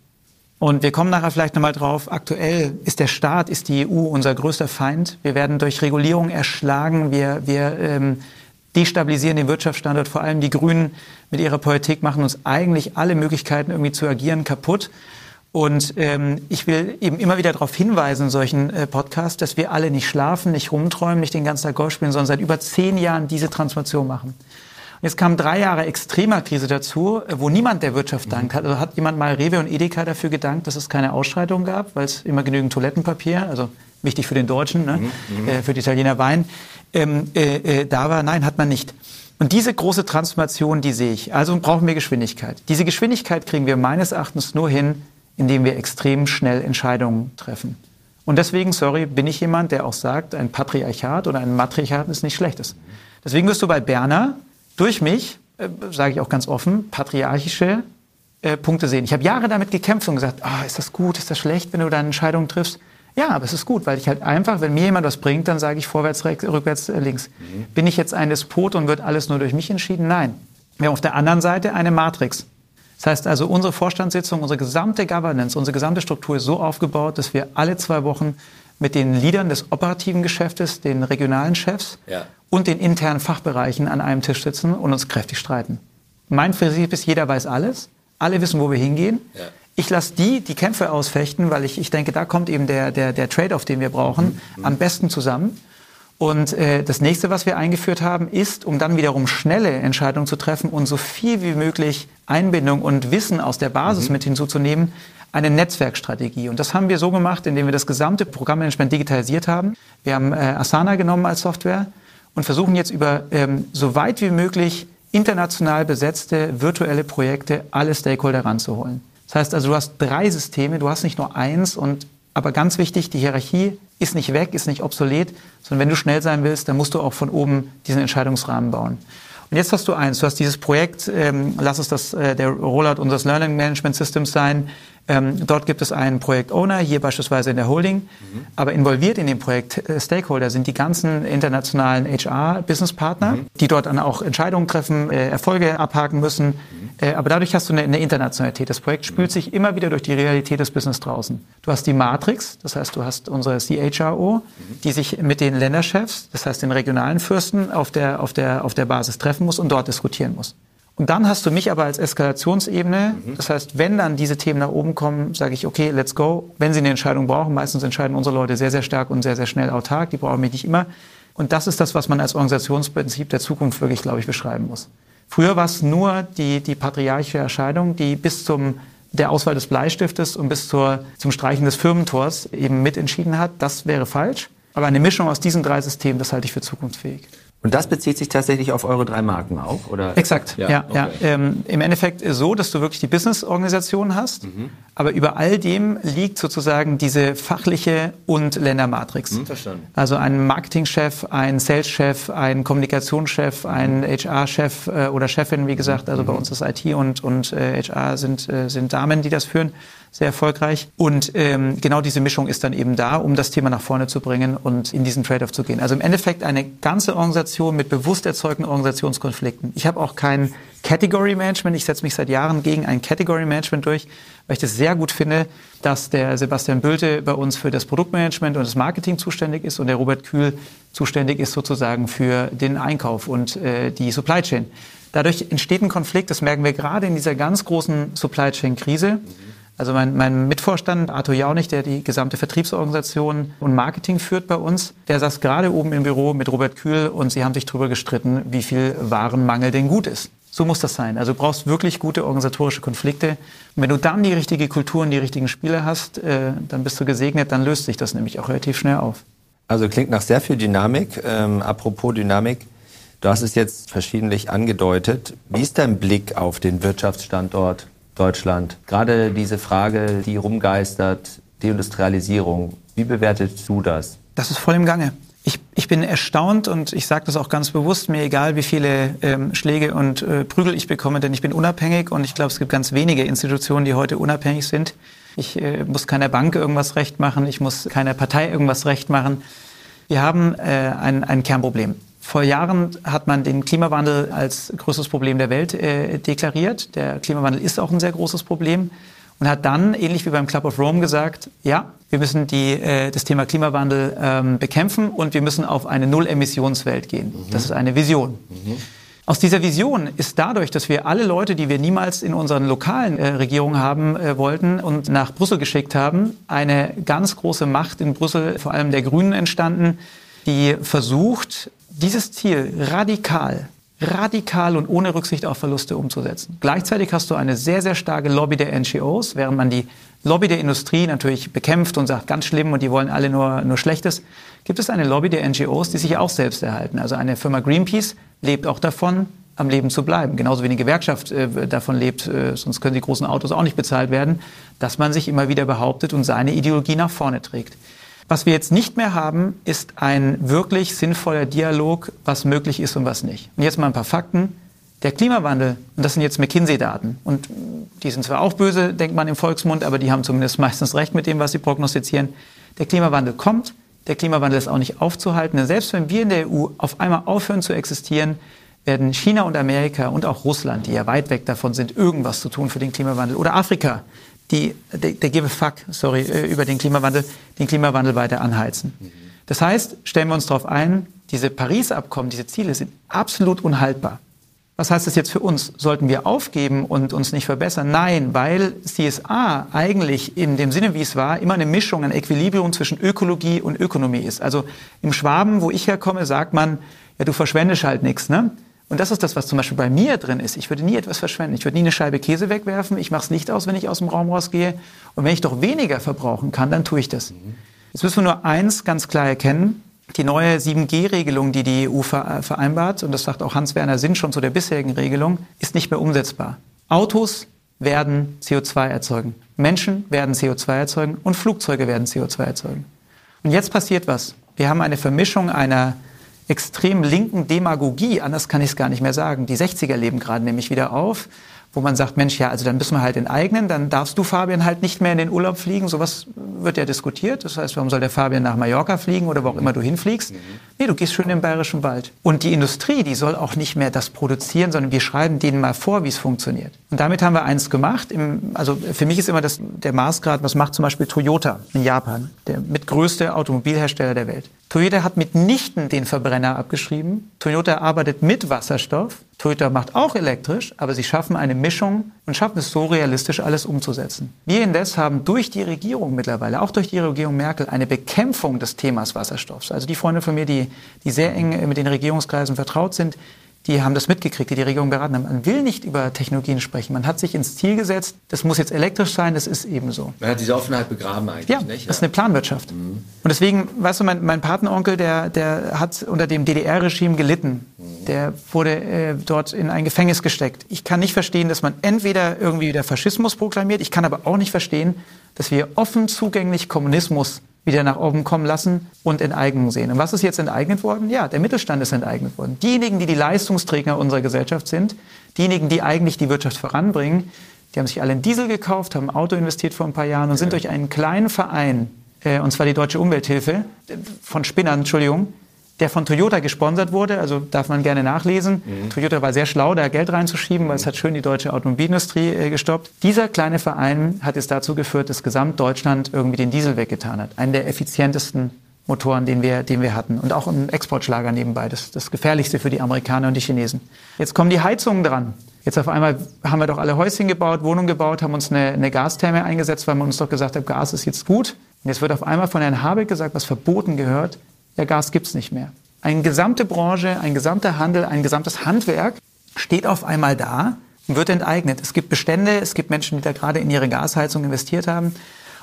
Und wir kommen nachher vielleicht nochmal drauf. Aktuell ist der Staat, ist die EU unser größter Feind. Wir werden durch Regulierung erschlagen. Wir, wir ähm, destabilisieren den Wirtschaftsstandort. Vor allem die Grünen mit ihrer Politik machen uns eigentlich alle Möglichkeiten, irgendwie zu agieren, kaputt. Und ähm, ich will eben immer wieder darauf hinweisen in solchen äh, Podcasts, dass wir alle nicht schlafen, nicht rumträumen, nicht den ganzen Tag Golf spielen, sondern seit über zehn Jahren diese Transformation machen. Jetzt kamen drei Jahre extremer Krise dazu, wo niemand der Wirtschaft dankt hat. Also hat jemand mal Rewe und Edeka dafür gedankt, dass es keine Ausschreitungen gab, weil es immer genügend Toilettenpapier, also wichtig für den Deutschen, ne? Mhm, mhm. äh, für die Italiener Wein, ähm, äh, äh, da war. Nein, hat man nicht. Und diese große Transformation, die sehe ich. Also brauchen wir Geschwindigkeit. Diese Geschwindigkeit kriegen wir meines Erachtens nur hin, indem wir extrem schnell Entscheidungen treffen. Und deswegen, sorry, bin ich jemand, der auch sagt, ein Patriarchat oder ein Matriarchat ist nicht schlechtes. Deswegen wirst du bei Berner durch mich, äh, sage ich auch ganz offen, patriarchische äh, Punkte sehen. Ich habe Jahre damit gekämpft und gesagt, ah, ist das gut, ist das schlecht, wenn du deine Entscheidungen triffst? Ja, aber es ist gut, weil ich halt einfach, wenn mir jemand was bringt, dann sage ich vorwärts, rechts, rückwärts, äh, links. Mhm. Bin ich jetzt ein Despot und wird alles nur durch mich entschieden? Nein. Wir haben auf der anderen Seite eine Matrix. Das heißt also, unsere Vorstandssitzung, unsere gesamte Governance, unsere gesamte Struktur ist so aufgebaut, dass wir alle zwei Wochen mit den Leadern des operativen Geschäftes, den regionalen Chefs ja. und den internen Fachbereichen an einem Tisch sitzen und uns kräftig streiten. Mein Prinzip ist, jeder weiß alles, alle wissen, wo wir hingehen. Ja. Ich lasse die die Kämpfe ausfechten, weil ich, ich denke, da kommt eben der, der, der Trade-off, den wir brauchen, mhm. am besten zusammen. Und äh, das nächste, was wir eingeführt haben, ist, um dann wiederum schnelle Entscheidungen zu treffen und so viel wie möglich Einbindung und Wissen aus der Basis mhm. mit hinzuzunehmen, eine Netzwerkstrategie. Und das haben wir so gemacht, indem wir das gesamte Programmmanagement digitalisiert haben. Wir haben äh, Asana genommen als Software und versuchen jetzt über ähm, so weit wie möglich international besetzte virtuelle Projekte alle Stakeholder ranzuholen. Das heißt also, du hast drei Systeme, du hast nicht nur eins und aber ganz wichtig, die Hierarchie ist nicht weg, ist nicht obsolet, sondern wenn du schnell sein willst, dann musst du auch von oben diesen Entscheidungsrahmen bauen. Und jetzt hast du eins, du hast dieses Projekt, ähm, lass es das äh, der Rollout unseres Learning Management Systems sein, ähm, dort gibt es einen Projekt-Owner, hier beispielsweise in der Holding, mhm. aber involviert in dem Projekt äh, Stakeholder sind die ganzen internationalen HR-Business-Partner, mhm. die dort dann auch Entscheidungen treffen, äh, Erfolge abhaken müssen. Mhm. Äh, aber dadurch hast du eine, eine, Internationalität. Das Projekt spült sich immer wieder durch die Realität des Business draußen. Du hast die Matrix, das heißt, du hast unsere CHRO, mhm. die sich mit den Länderchefs, das heißt den regionalen Fürsten, auf der, auf der, auf der Basis treffen muss und dort diskutieren muss. Und dann hast du mich aber als Eskalationsebene. Mhm. Das heißt, wenn dann diese Themen nach oben kommen, sage ich, okay, let's go. Wenn sie eine Entscheidung brauchen, meistens entscheiden unsere Leute sehr, sehr stark und sehr, sehr schnell autark. Die brauchen mich nicht immer. Und das ist das, was man als Organisationsprinzip der Zukunft wirklich, glaube ich, beschreiben muss. Früher war es nur die, die patriarchische Erscheinung, die bis zum der Auswahl des Bleistiftes und bis zur, zum Streichen des Firmentors eben mitentschieden hat. Das wäre falsch. Aber eine Mischung aus diesen drei Systemen, das halte ich für zukunftsfähig. Und das bezieht sich tatsächlich auf eure drei Marken auch, oder? Exakt, ja. ja, okay. ja. Ähm, Im Endeffekt so, dass du wirklich die Business-Organisation hast, mhm. aber über all dem liegt sozusagen diese fachliche und Ländermatrix. Mhm, verstanden. Also ein Marketingchef, ein Sales-Chef, ein Kommunikationschef, ein HR-Chef äh, oder Chefin, wie gesagt. Also mhm. bei uns ist IT und, und äh, HR sind, äh, sind Damen, die das führen sehr erfolgreich. Und ähm, genau diese Mischung ist dann eben da, um das Thema nach vorne zu bringen und in diesen Trade-off zu gehen. Also im Endeffekt eine ganze Organisation mit bewusst erzeugten Organisationskonflikten. Ich habe auch kein Category Management. Ich setze mich seit Jahren gegen ein Category Management durch, weil ich das sehr gut finde, dass der Sebastian Bülte bei uns für das Produktmanagement und das Marketing zuständig ist und der Robert Kühl zuständig ist sozusagen für den Einkauf und äh, die Supply Chain. Dadurch entsteht ein Konflikt, das merken wir gerade in dieser ganz großen Supply Chain Krise. Also mein, mein Mitvorstand, Arthur Jaunig, der die gesamte Vertriebsorganisation und Marketing führt bei uns, der saß gerade oben im Büro mit Robert Kühl und sie haben sich darüber gestritten, wie viel Warenmangel denn gut ist. So muss das sein. Also du brauchst wirklich gute organisatorische Konflikte. Und wenn du dann die richtige Kultur und die richtigen Spiele hast, äh, dann bist du gesegnet, dann löst sich das nämlich auch relativ schnell auf. Also klingt nach sehr viel Dynamik. Ähm, apropos Dynamik, du hast es jetzt verschiedentlich angedeutet. Wie ist dein Blick auf den Wirtschaftsstandort Deutschland. Gerade diese Frage, die rumgeistert, Deindustrialisierung, wie bewertest du das? Das ist voll im Gange. Ich, ich bin erstaunt und ich sage das auch ganz bewusst, mir egal, wie viele ähm, Schläge und äh, Prügel ich bekomme, denn ich bin unabhängig und ich glaube, es gibt ganz wenige Institutionen, die heute unabhängig sind. Ich äh, muss keiner Bank irgendwas recht machen, ich muss keiner Partei irgendwas recht machen. Wir haben äh, ein, ein Kernproblem. Vor Jahren hat man den Klimawandel als größtes Problem der Welt äh, deklariert. Der Klimawandel ist auch ein sehr großes Problem und hat dann, ähnlich wie beim Club of Rome, gesagt, ja, wir müssen die, äh, das Thema Klimawandel ähm, bekämpfen und wir müssen auf eine Null-Emissionswelt gehen. Mhm. Das ist eine Vision. Mhm. Aus dieser Vision ist dadurch, dass wir alle Leute, die wir niemals in unseren lokalen äh, Regierungen haben äh, wollten und nach Brüssel geschickt haben, eine ganz große Macht in Brüssel, vor allem der Grünen, entstanden, die versucht, dieses Ziel radikal, radikal und ohne Rücksicht auf Verluste umzusetzen. Gleichzeitig hast du eine sehr, sehr starke Lobby der NGOs, während man die Lobby der Industrie natürlich bekämpft und sagt, ganz schlimm und die wollen alle nur, nur Schlechtes, gibt es eine Lobby der NGOs, die sich auch selbst erhalten. Also eine Firma Greenpeace lebt auch davon, am Leben zu bleiben. Genauso wie eine Gewerkschaft äh, davon lebt, äh, sonst können die großen Autos auch nicht bezahlt werden, dass man sich immer wieder behauptet und seine Ideologie nach vorne trägt. Was wir jetzt nicht mehr haben, ist ein wirklich sinnvoller Dialog, was möglich ist und was nicht. Und jetzt mal ein paar Fakten. Der Klimawandel, und das sind jetzt McKinsey-Daten, und die sind zwar auch böse, denkt man im Volksmund, aber die haben zumindest meistens recht mit dem, was sie prognostizieren. Der Klimawandel kommt, der Klimawandel ist auch nicht aufzuhalten, denn selbst wenn wir in der EU auf einmal aufhören zu existieren, werden China und Amerika und auch Russland, die ja weit weg davon sind, irgendwas zu tun für den Klimawandel, oder Afrika, die, der, der give a fuck, sorry, äh, über den Klimawandel, den Klimawandel weiter anheizen. Das heißt, stellen wir uns darauf ein, diese Paris-Abkommen, diese Ziele sind absolut unhaltbar. Was heißt das jetzt für uns? Sollten wir aufgeben und uns nicht verbessern? Nein, weil CSA eigentlich in dem Sinne, wie es war, immer eine Mischung, ein Equilibrium zwischen Ökologie und Ökonomie ist. Also im Schwaben, wo ich herkomme, sagt man, ja, du verschwendest halt nichts. Ne? Und das ist das, was zum Beispiel bei mir drin ist. Ich würde nie etwas verschwenden. Ich würde nie eine Scheibe Käse wegwerfen. Ich mache das Licht aus, wenn ich aus dem Raum rausgehe. Und wenn ich doch weniger verbrauchen kann, dann tue ich das. Jetzt müssen wir nur eins ganz klar erkennen. Die neue 7G-Regelung, die die EU äh, vereinbart, und das sagt auch Hans-Werner Sinn schon zu der bisherigen Regelung, ist nicht mehr umsetzbar. Autos werden CO2 erzeugen. Menschen werden CO2 erzeugen und Flugzeuge werden CO2 erzeugen. Und jetzt passiert was. Wir haben eine Vermischung einer extrem linken Demagogie, anders kann ich es gar nicht mehr sagen. Die 60er leben gerade nämlich wieder auf wo man sagt, Mensch, ja, also dann müssen wir halt enteignen, dann darfst du, Fabian, halt nicht mehr in den Urlaub fliegen. Sowas wird ja diskutiert. Das heißt, warum soll der Fabian nach Mallorca fliegen oder wo auch immer du hinfliegst? Mhm. Nee, du gehst schön im Bayerischen Wald. Und die Industrie, die soll auch nicht mehr das produzieren, sondern wir schreiben denen mal vor, wie es funktioniert. Und damit haben wir eins gemacht. Im, also für mich ist immer das, der Maßgrad, was macht zum Beispiel Toyota in Japan, der mitgrößte Automobilhersteller der Welt. Toyota hat mitnichten den Verbrenner abgeschrieben. Toyota arbeitet mit Wasserstoff. Toyota macht auch elektrisch, aber sie schaffen eine Mischung und schaffen es so realistisch, alles umzusetzen. Wir indes haben durch die Regierung mittlerweile, auch durch die Regierung Merkel, eine Bekämpfung des Themas Wasserstoffs. Also die Freunde von mir, die, die sehr eng mit den Regierungskreisen vertraut sind, die haben das mitgekriegt, die die Regierung beraten haben. Man will nicht über Technologien sprechen. Man hat sich ins Ziel gesetzt, das muss jetzt elektrisch sein, das ist eben so. Man hat diese Offenheit begraben eigentlich, ja, nicht? das ist eine Planwirtschaft. Mhm. Und deswegen, weißt du, mein, mein Patenonkel, der, der hat unter dem DDR-Regime gelitten. Der wurde äh, dort in ein Gefängnis gesteckt. Ich kann nicht verstehen, dass man entweder irgendwie wieder Faschismus proklamiert, ich kann aber auch nicht verstehen, dass wir offen zugänglich Kommunismus wieder nach oben kommen lassen und Enteignung sehen. Und was ist jetzt enteignet worden? Ja, der Mittelstand ist enteignet worden. Diejenigen, die die Leistungsträger unserer Gesellschaft sind, diejenigen, die eigentlich die Wirtschaft voranbringen, die haben sich alle in Diesel gekauft, haben ein Auto investiert vor ein paar Jahren und sind durch einen kleinen Verein, äh, und zwar die Deutsche Umwelthilfe, äh, von Spinnern, Entschuldigung, der von Toyota gesponsert wurde, also darf man gerne nachlesen. Mhm. Toyota war sehr schlau, da Geld reinzuschieben, weil es hat schön die deutsche Automobilindustrie äh, gestoppt. Dieser kleine Verein hat es dazu geführt, dass Gesamtdeutschland irgendwie den Diesel weggetan hat. Einen der effizientesten Motoren, den wir, den wir hatten. Und auch ein Exportschlager nebenbei. Das, das Gefährlichste für die Amerikaner und die Chinesen. Jetzt kommen die Heizungen dran. Jetzt auf einmal haben wir doch alle Häuschen gebaut, Wohnungen gebaut, haben uns eine, eine Gastherme eingesetzt, weil man uns doch gesagt hat, Gas ist jetzt gut. Und jetzt wird auf einmal von Herrn Habeck gesagt, was verboten gehört, ja, Gas gibt's nicht mehr. Eine gesamte Branche, ein gesamter Handel, ein gesamtes Handwerk steht auf einmal da und wird enteignet. Es gibt Bestände, es gibt Menschen, die da gerade in ihre Gasheizung investiert haben.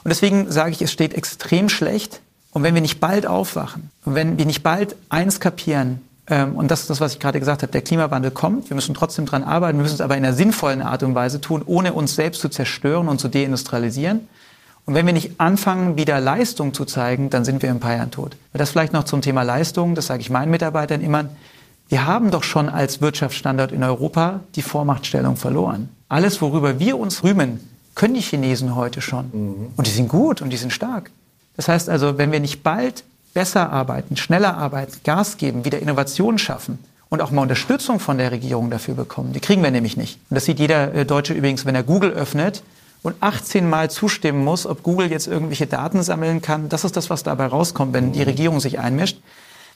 Und deswegen sage ich, es steht extrem schlecht. Und wenn wir nicht bald aufwachen und wenn wir nicht bald eins kapieren, ähm, und das ist das, was ich gerade gesagt habe, der Klimawandel kommt, wir müssen trotzdem dran arbeiten, wir müssen es aber in einer sinnvollen Art und Weise tun, ohne uns selbst zu zerstören und zu deindustrialisieren. Und wenn wir nicht anfangen, wieder Leistung zu zeigen, dann sind wir in ein paar Jahren tot. Und das vielleicht noch zum Thema Leistung, das sage ich meinen Mitarbeitern immer. Wir haben doch schon als Wirtschaftsstandort in Europa die Vormachtstellung verloren. Alles, worüber wir uns rühmen, können die Chinesen heute schon. Mhm. Und die sind gut und die sind stark. Das heißt also, wenn wir nicht bald besser arbeiten, schneller arbeiten, Gas geben, wieder Innovationen schaffen und auch mal Unterstützung von der Regierung dafür bekommen, die kriegen wir nämlich nicht. Und das sieht jeder äh, Deutsche übrigens, wenn er Google öffnet und 18 Mal zustimmen muss, ob Google jetzt irgendwelche Daten sammeln kann. Das ist das, was dabei rauskommt, wenn die Regierung sich einmischt.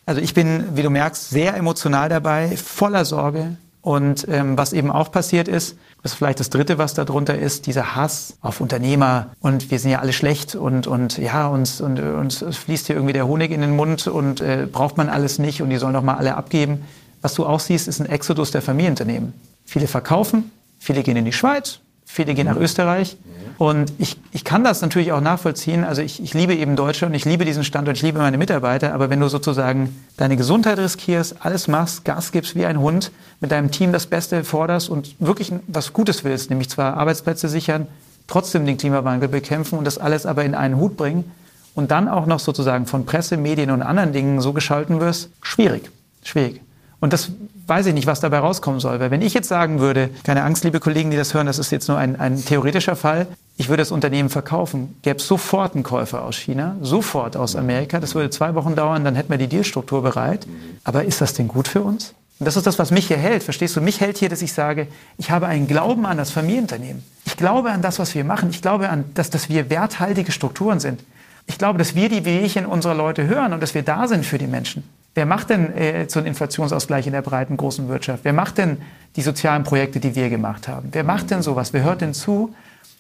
Also ich bin, wie du merkst, sehr emotional dabei, voller Sorge. Und ähm, was eben auch passiert ist, das ist vielleicht das Dritte, was darunter ist, dieser Hass auf Unternehmer und wir sind ja alle schlecht und, und ja, uns, und, uns fließt hier irgendwie der Honig in den Mund und äh, braucht man alles nicht und die sollen doch mal alle abgeben. Was du auch siehst, ist ein Exodus der Familienunternehmen. Viele verkaufen, viele gehen in die Schweiz, Viele gehen nach Österreich. Und ich, ich kann das natürlich auch nachvollziehen. Also ich, ich liebe eben Deutschland, ich liebe diesen Standort, ich liebe meine Mitarbeiter. Aber wenn du sozusagen deine Gesundheit riskierst, alles machst, Gas gibst wie ein Hund, mit deinem Team das Beste forderst und wirklich was Gutes willst, nämlich zwar Arbeitsplätze sichern, trotzdem den Klimawandel bekämpfen und das alles aber in einen Hut bringen und dann auch noch sozusagen von Presse, Medien und anderen Dingen so geschalten wirst, schwierig. Schwierig. Und das weiß ich nicht, was dabei rauskommen soll. Weil wenn ich jetzt sagen würde, keine Angst, liebe Kollegen, die das hören, das ist jetzt nur ein, ein theoretischer Fall, ich würde das Unternehmen verkaufen, gäbe es sofort einen Käufer aus China, sofort aus Amerika. Das würde zwei Wochen dauern, dann hätten wir die Dealstruktur bereit. Aber ist das denn gut für uns? Und das ist das, was mich hier hält. Verstehst du? Mich hält hier, dass ich sage, ich habe einen Glauben an das Familienunternehmen. Ich glaube an das, was wir machen. Ich glaube an das, dass wir werthaltige Strukturen sind. Ich glaube, dass wir die Wehchen unserer Leute hören und dass wir da sind für die Menschen. Wer macht denn äh, so einen Inflationsausgleich in der breiten großen Wirtschaft? Wer macht denn die sozialen Projekte, die wir gemacht haben? Wer macht denn sowas? Wer hört denn zu?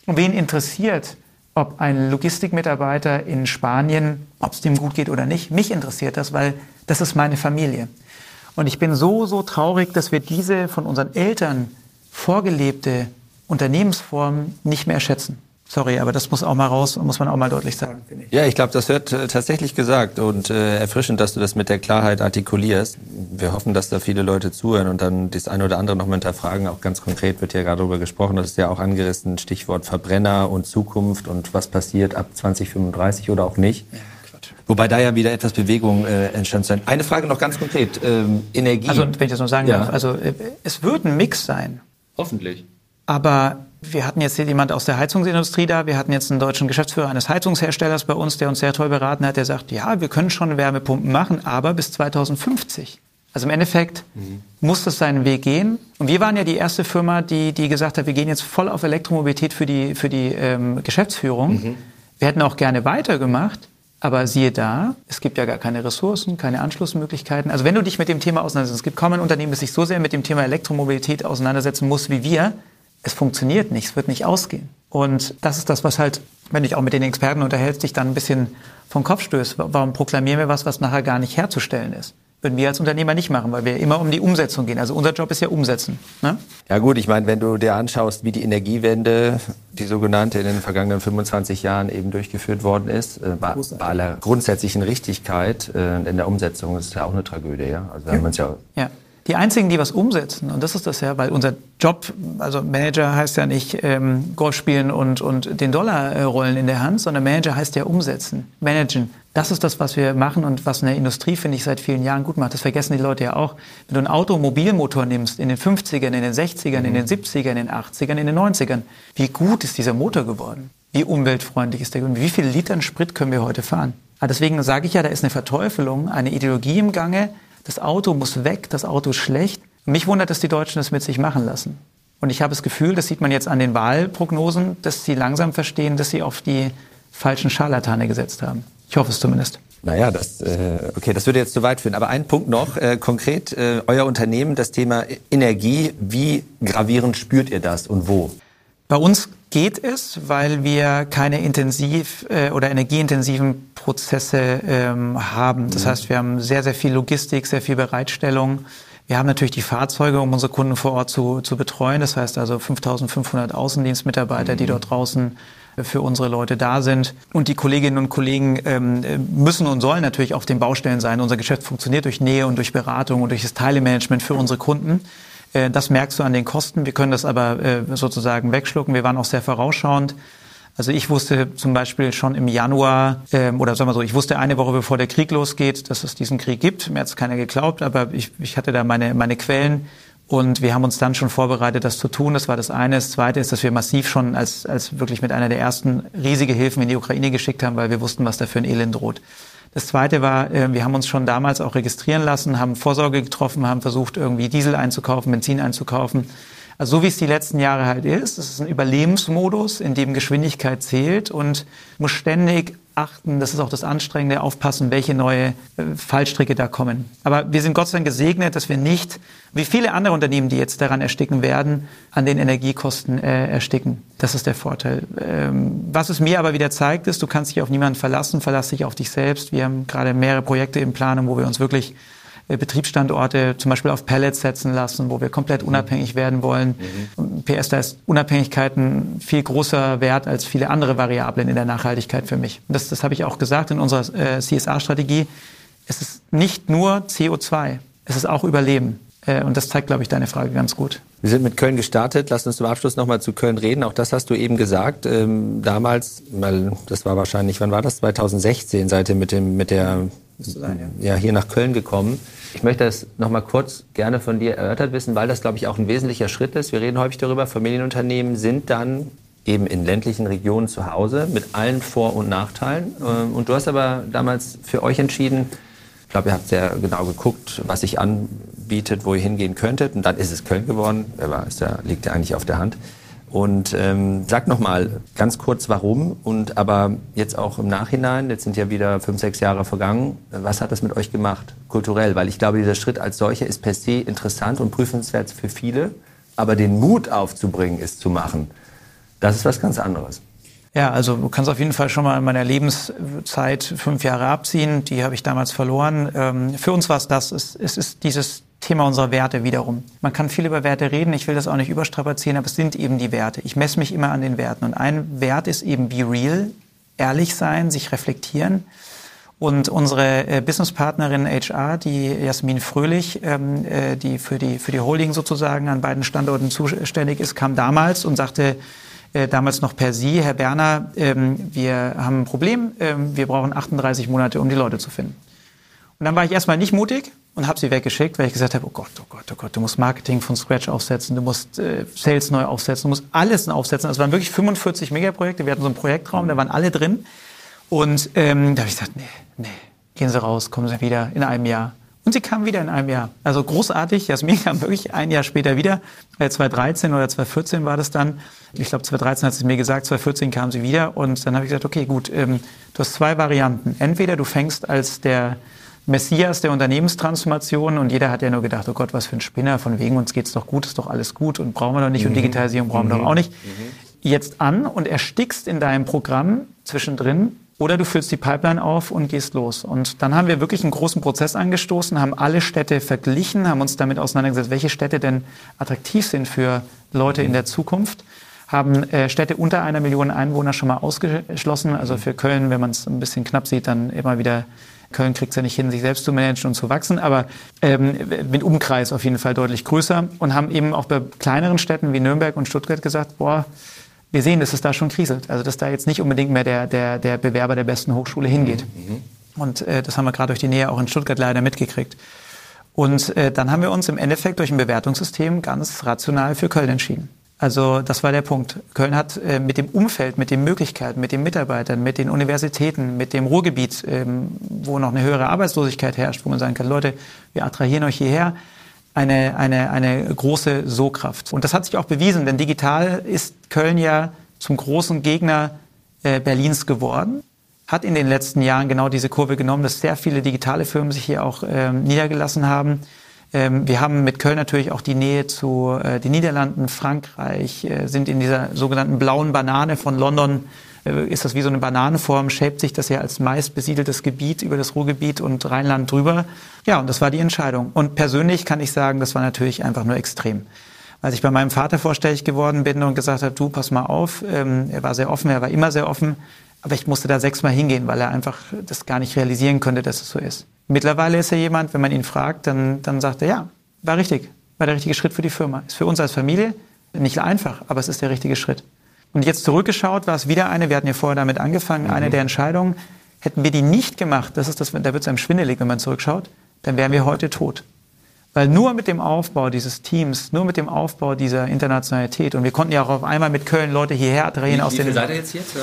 Und wen interessiert, ob ein Logistikmitarbeiter in Spanien, ob es dem gut geht oder nicht? Mich interessiert das, weil das ist meine Familie. Und ich bin so, so traurig, dass wir diese von unseren Eltern vorgelebte Unternehmensform nicht mehr schätzen. Sorry, aber das muss auch mal raus und muss man auch mal deutlich sagen, finde ich. Ja, ich glaube, das wird äh, tatsächlich gesagt und äh, erfrischend, dass du das mit der Klarheit artikulierst. Wir hoffen, dass da viele Leute zuhören und dann das eine oder andere noch mal hinterfragen. Auch ganz konkret wird ja gerade darüber gesprochen, das ist ja auch angerissen, Stichwort Verbrenner und Zukunft und was passiert ab 2035 oder auch nicht. Ja. Wobei da ja wieder etwas Bewegung äh, entstanden sein. Eine Frage noch ganz konkret. Ähm, Energie. Also, wenn ich das noch sagen ja. darf, also äh, es wird ein Mix sein. Hoffentlich. Aber wir hatten jetzt hier jemand aus der Heizungsindustrie da. Wir hatten jetzt einen deutschen Geschäftsführer eines Heizungsherstellers bei uns, der uns sehr toll beraten hat. Der sagt, ja, wir können schon Wärmepumpen machen, aber bis 2050. Also im Endeffekt mhm. muss das seinen Weg gehen. Und wir waren ja die erste Firma, die, die gesagt hat, wir gehen jetzt voll auf Elektromobilität für die, für die ähm, Geschäftsführung. Mhm. Wir hätten auch gerne weitergemacht. Aber siehe da, es gibt ja gar keine Ressourcen, keine Anschlussmöglichkeiten. Also wenn du dich mit dem Thema auseinandersetzt, es gibt kaum ein Unternehmen, das sich so sehr mit dem Thema Elektromobilität auseinandersetzen muss wie wir, es funktioniert nicht, es wird nicht ausgehen. Und das ist das, was halt, wenn du dich auch mit den Experten unterhältst, dich dann ein bisschen vom Kopf stößt. Warum proklamieren wir was, was nachher gar nicht herzustellen ist? Würden wir als Unternehmer nicht machen, weil wir immer um die Umsetzung gehen. Also unser Job ist ja umsetzen. Ne? Ja gut, ich meine, wenn du dir anschaust, wie die Energiewende, die sogenannte in den vergangenen 25 Jahren eben durchgeführt worden ist, äh, bei, bei, aller grundsätzlichen Richtigkeit äh, in der Umsetzung, ist ja auch eine Tragödie. Ja? Also ja. ja, ja. Die einzigen, die was umsetzen, und das ist das ja, weil unser Job, also Manager heißt ja nicht ähm, Golf spielen und, und den Dollar äh, rollen in der Hand, sondern Manager heißt ja umsetzen, managen. Das ist das, was wir machen und was in der Industrie, finde ich, seit vielen Jahren gut macht. Das vergessen die Leute ja auch. Wenn du einen Automobilmotor nimmst, in den 50ern, in den 60ern, mhm. in den 70ern, in den 80ern, in den 90ern, wie gut ist dieser Motor geworden? Wie umweltfreundlich ist der geworden? Wie viele Litern Sprit können wir heute fahren? Aber deswegen sage ich ja, da ist eine Verteufelung, eine Ideologie im Gange, das Auto muss weg, das Auto ist schlecht. Mich wundert, dass die Deutschen das mit sich machen lassen. Und ich habe das Gefühl, das sieht man jetzt an den Wahlprognosen, dass sie langsam verstehen, dass sie auf die falschen Scharlatane gesetzt haben. Ich hoffe es zumindest. Naja, das, äh, okay, das würde jetzt zu weit führen. Aber ein Punkt noch, äh, konkret, äh, euer Unternehmen, das Thema Energie, wie gravierend spürt ihr das und wo? Bei uns geht es, weil wir keine intensiv äh, oder energieintensiven Prozesse ähm, haben. Das mhm. heißt, wir haben sehr, sehr viel Logistik, sehr viel Bereitstellung. Wir haben natürlich die Fahrzeuge, um unsere Kunden vor Ort zu, zu betreuen. Das heißt also 5500 Außendienstmitarbeiter, mhm. die dort draußen für unsere Leute da sind. Und die Kolleginnen und Kollegen ähm, müssen und sollen natürlich auf den Baustellen sein. Unser Geschäft funktioniert durch Nähe und durch Beratung und durch das Teilemanagement für unsere Kunden. Äh, das merkst du an den Kosten. Wir können das aber äh, sozusagen wegschlucken. Wir waren auch sehr vorausschauend. Also ich wusste zum Beispiel schon im Januar, ähm, oder sagen wir so, ich wusste eine Woche bevor der Krieg losgeht, dass es diesen Krieg gibt. Mir hat es keiner geglaubt, aber ich, ich hatte da meine, meine Quellen. Und wir haben uns dann schon vorbereitet, das zu tun. Das war das eine. Das zweite ist, dass wir massiv schon als, als wirklich mit einer der ersten riesige Hilfen in die Ukraine geschickt haben, weil wir wussten, was da für ein Elend droht. Das Zweite war, äh, wir haben uns schon damals auch registrieren lassen, haben Vorsorge getroffen, haben versucht, irgendwie Diesel einzukaufen, Benzin einzukaufen. Also so wie es die letzten Jahre halt ist, das ist ein Überlebensmodus, in dem Geschwindigkeit zählt und muss ständig achten, das ist auch das Anstrengende, aufpassen, welche neue äh, Fallstricke da kommen. Aber wir sind Gott sei Dank gesegnet, dass wir nicht, wie viele andere Unternehmen, die jetzt daran ersticken werden, an den Energiekosten äh, ersticken. Das ist der Vorteil. Ähm, was es mir aber wieder zeigt, ist, du kannst dich auf niemanden verlassen, verlass dich auf dich selbst. Wir haben gerade mehrere Projekte in Planung, wo wir uns wirklich Betriebsstandorte zum Beispiel auf Pellets setzen lassen, wo wir komplett mhm. unabhängig werden wollen. Mhm. PS, da ist Unabhängigkeit ein viel großer Wert als viele andere Variablen in der Nachhaltigkeit für mich. Das, das habe ich auch gesagt in unserer äh, CSA-Strategie. Es ist nicht nur CO2, es ist auch Überleben. Äh, und das zeigt, glaube ich, deine Frage ganz gut. Wir sind mit Köln gestartet. Lass uns zum Abschluss nochmal zu Köln reden. Auch das hast du eben gesagt. Ähm, damals, weil das war wahrscheinlich, wann war das? 2016 seid ihr mit, dem, mit der sein, ja. ja, hier nach Köln gekommen. Ich möchte das nochmal kurz gerne von dir erörtert wissen, weil das, glaube ich, auch ein wesentlicher Schritt ist. Wir reden häufig darüber, Familienunternehmen sind dann eben in ländlichen Regionen zu Hause mit allen Vor- und Nachteilen. Ähm, und du hast aber damals für euch entschieden, ich glaube, ihr habt sehr genau geguckt, was sich anbietet, wo ihr hingehen könntet. Und dann ist es Köln geworden. Wer weiß, da liegt ja eigentlich auf der Hand. Und ähm, sag noch mal ganz kurz, warum und aber jetzt auch im Nachhinein, jetzt sind ja wieder fünf, sechs Jahre vergangen, was hat das mit euch gemacht, kulturell? Weil ich glaube, dieser Schritt als solcher ist per se interessant und prüfenswert für viele, aber den Mut aufzubringen, es zu machen, das ist was ganz anderes. Ja, also du kannst auf jeden Fall schon mal in meiner Lebenszeit fünf Jahre abziehen. Die habe ich damals verloren. Ähm, für uns war es das. Es ist dieses Thema unserer Werte wiederum. Man kann viel über Werte reden, ich will das auch nicht überstrapazieren, aber es sind eben die Werte. Ich messe mich immer an den Werten. Und ein Wert ist eben be real, ehrlich sein, sich reflektieren. Und unsere äh, Businesspartnerin HR, die Jasmin Fröhlich, ähm, äh, die für die für die Holding sozusagen an beiden Standorten zuständig ist, kam damals und sagte äh, damals noch per Sie, Herr Berner, ähm, wir haben ein Problem, ähm, wir brauchen 38 Monate, um die Leute zu finden. Und dann war ich erstmal nicht mutig und habe sie weggeschickt, weil ich gesagt habe, oh Gott, oh Gott, oh Gott, du musst Marketing von Scratch aufsetzen, du musst äh, Sales neu aufsetzen, du musst alles aufsetzen. Also es waren wirklich 45 Megaprojekte, wir hatten so einen Projektraum, da waren alle drin. Und ähm, da habe ich gesagt, nee, nee, gehen Sie raus, kommen Sie wieder in einem Jahr. Und sie kam wieder in einem Jahr. Also großartig. Jasmin kam wirklich ein Jahr später wieder. 2013 oder 2014 war das dann. Ich glaube, 2013 hat sie mir gesagt, 2014 kam sie wieder. Und dann habe ich gesagt, okay, gut, ähm, du hast zwei Varianten. Entweder du fängst als der Messias der Unternehmenstransformation und jeder hat ja nur gedacht, oh Gott, was für ein Spinner, von wegen uns geht's doch gut, ist doch alles gut und brauchen wir doch nicht mhm. und Digitalisierung brauchen wir mhm. doch auch nicht. Mhm. Jetzt an und erstickst in deinem Programm zwischendrin oder du füllst die Pipeline auf und gehst los. Und dann haben wir wirklich einen großen Prozess angestoßen, haben alle Städte verglichen, haben uns damit auseinandergesetzt, welche Städte denn attraktiv sind für Leute in der Zukunft haben äh, Städte unter einer Million Einwohner schon mal ausgeschlossen. Also für Köln, wenn man es ein bisschen knapp sieht, dann immer wieder, Köln kriegt es ja nicht hin, sich selbst zu managen und zu wachsen, aber ähm, mit Umkreis auf jeden Fall deutlich größer und haben eben auch bei kleineren Städten wie Nürnberg und Stuttgart gesagt, boah, wir sehen, dass es da schon kriselt. Also dass da jetzt nicht unbedingt mehr der, der, der Bewerber der besten Hochschule hingeht. Mhm. Und äh, das haben wir gerade durch die Nähe auch in Stuttgart leider mitgekriegt. Und äh, dann haben wir uns im Endeffekt durch ein Bewertungssystem ganz rational für Köln entschieden. Also das war der Punkt. Köln hat äh, mit dem Umfeld, mit den Möglichkeiten, mit den Mitarbeitern, mit den Universitäten, mit dem Ruhrgebiet, ähm, wo noch eine höhere Arbeitslosigkeit herrscht, wo man sagen kann, Leute, wir attrahieren euch hierher, eine, eine, eine große So-Kraft. Und das hat sich auch bewiesen, denn digital ist Köln ja zum großen Gegner äh, Berlins geworden hat in den letzten Jahren genau diese Kurve genommen, dass sehr viele digitale Firmen sich hier auch ähm, niedergelassen haben. Ähm, wir haben mit Köln natürlich auch die Nähe zu äh, den Niederlanden, Frankreich, äh, sind in dieser sogenannten blauen Banane von London. Äh, ist das wie so eine Bananenform, schäbt sich das ja als meist besiedeltes Gebiet über das Ruhrgebiet und Rheinland drüber. Ja, und das war die Entscheidung. Und persönlich kann ich sagen, das war natürlich einfach nur extrem. Als ich bei meinem Vater vorstellig geworden bin und gesagt habe, du, pass mal auf, ähm, er war sehr offen, er war immer sehr offen, aber ich musste da sechsmal hingehen, weil er einfach das gar nicht realisieren könnte, dass es so ist. Mittlerweile ist er jemand, wenn man ihn fragt, dann, dann sagt er, ja, war richtig, war der richtige Schritt für die Firma. Ist für uns als Familie nicht einfach, aber es ist der richtige Schritt. Und jetzt zurückgeschaut war es wieder eine, wir hatten ja vorher damit angefangen, mhm. eine der Entscheidungen, hätten wir die nicht gemacht, das ist das, da wird es einem schwindelig, wenn man zurückschaut, dann wären wir heute tot. Weil nur mit dem Aufbau dieses Teams, nur mit dem Aufbau dieser Internationalität, und wir konnten ja auch auf einmal mit Köln Leute hierher drehen aus wie den... Wie seid ihr jetzt jetzt?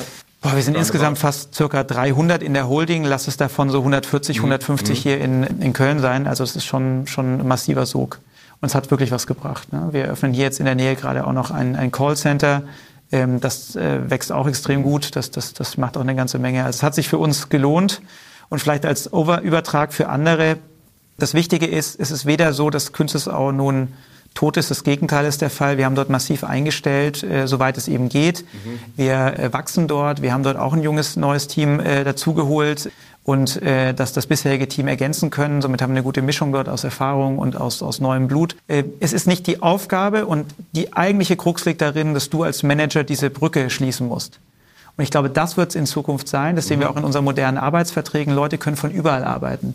Boah, wir sind insgesamt fast circa 300 in der Holding. Lass es davon so 140, 150 mhm. hier in, in Köln sein. Also es ist schon, schon ein massiver Sog. Und es hat wirklich was gebracht. Ne? Wir öffnen hier jetzt in der Nähe gerade auch noch ein, ein Callcenter. Ähm, das äh, wächst auch extrem gut. Das, das, das macht auch eine ganze Menge. Also es hat sich für uns gelohnt. Und vielleicht als Over Übertrag für andere. Das Wichtige ist, es ist weder so, dass Künzelsau nun tot ist. Das Gegenteil ist der Fall. Wir haben dort massiv eingestellt, äh, soweit es eben geht. Mhm. Wir äh, wachsen dort. Wir haben dort auch ein junges neues Team äh, dazugeholt und äh, dass das bisherige Team ergänzen können. Somit haben wir eine gute Mischung dort aus Erfahrung und aus, aus neuem Blut. Äh, es ist nicht die Aufgabe und die eigentliche Krux liegt darin, dass du als Manager diese Brücke schließen musst. Und ich glaube, das wird es in Zukunft sein. Das sehen wir mhm. auch in unseren modernen Arbeitsverträgen. Leute können von überall arbeiten.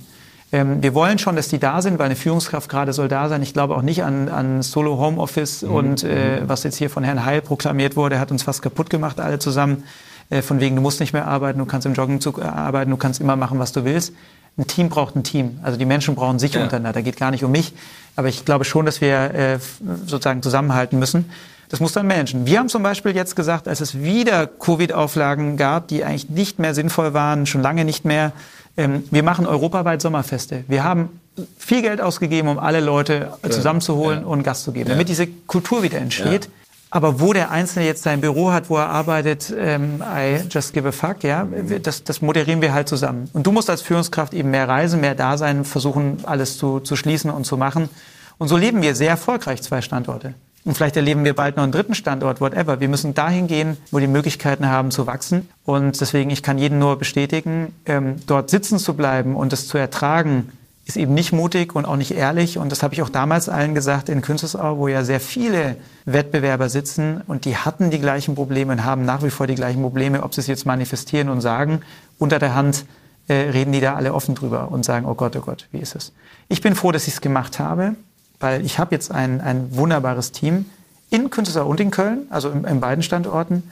Ähm, wir wollen schon, dass die da sind, weil eine Führungskraft gerade soll da sein. Ich glaube auch nicht an, an Solo Homeoffice mhm. und äh, was jetzt hier von Herrn Heil proklamiert wurde, hat uns fast kaputt gemacht, alle zusammen. Äh, von wegen, du musst nicht mehr arbeiten, du kannst im Joggingzug arbeiten, du kannst immer machen, was du willst. Ein Team braucht ein Team. Also die Menschen brauchen sich ja. untereinander. Da geht gar nicht um mich. Aber ich glaube schon, dass wir äh, sozusagen zusammenhalten müssen. Das muss dann managen. Wir haben zum Beispiel jetzt gesagt, als es wieder Covid-Auflagen gab, die eigentlich nicht mehr sinnvoll waren, schon lange nicht mehr, ähm, wir machen europaweit Sommerfeste. Wir haben viel Geld ausgegeben, um alle Leute zusammenzuholen ja. und Gast zu geben, damit diese Kultur wieder entsteht. Ja. Aber wo der Einzelne jetzt sein Büro hat, wo er arbeitet, ähm, I just give a fuck, ja, das, das moderieren wir halt zusammen. Und du musst als Führungskraft eben mehr reisen, mehr da sein, versuchen, alles zu, zu schließen und zu machen. Und so leben wir sehr erfolgreich zwei Standorte. Und vielleicht erleben wir bald noch einen dritten Standort, whatever. Wir müssen dahin gehen, wo die Möglichkeiten haben zu wachsen. Und deswegen, ich kann jeden nur bestätigen, ähm, dort sitzen zu bleiben und es zu ertragen, ist eben nicht mutig und auch nicht ehrlich. Und das habe ich auch damals allen gesagt in Künzelsau, wo ja sehr viele Wettbewerber sitzen und die hatten die gleichen Probleme und haben nach wie vor die gleichen Probleme, ob sie es jetzt manifestieren und sagen. Unter der Hand äh, reden die da alle offen drüber und sagen, oh Gott, oh Gott, wie ist es? Ich bin froh, dass ich es gemacht habe weil ich habe jetzt ein, ein wunderbares Team in Künzelsau und in Köln, also in, in, beiden Standorten.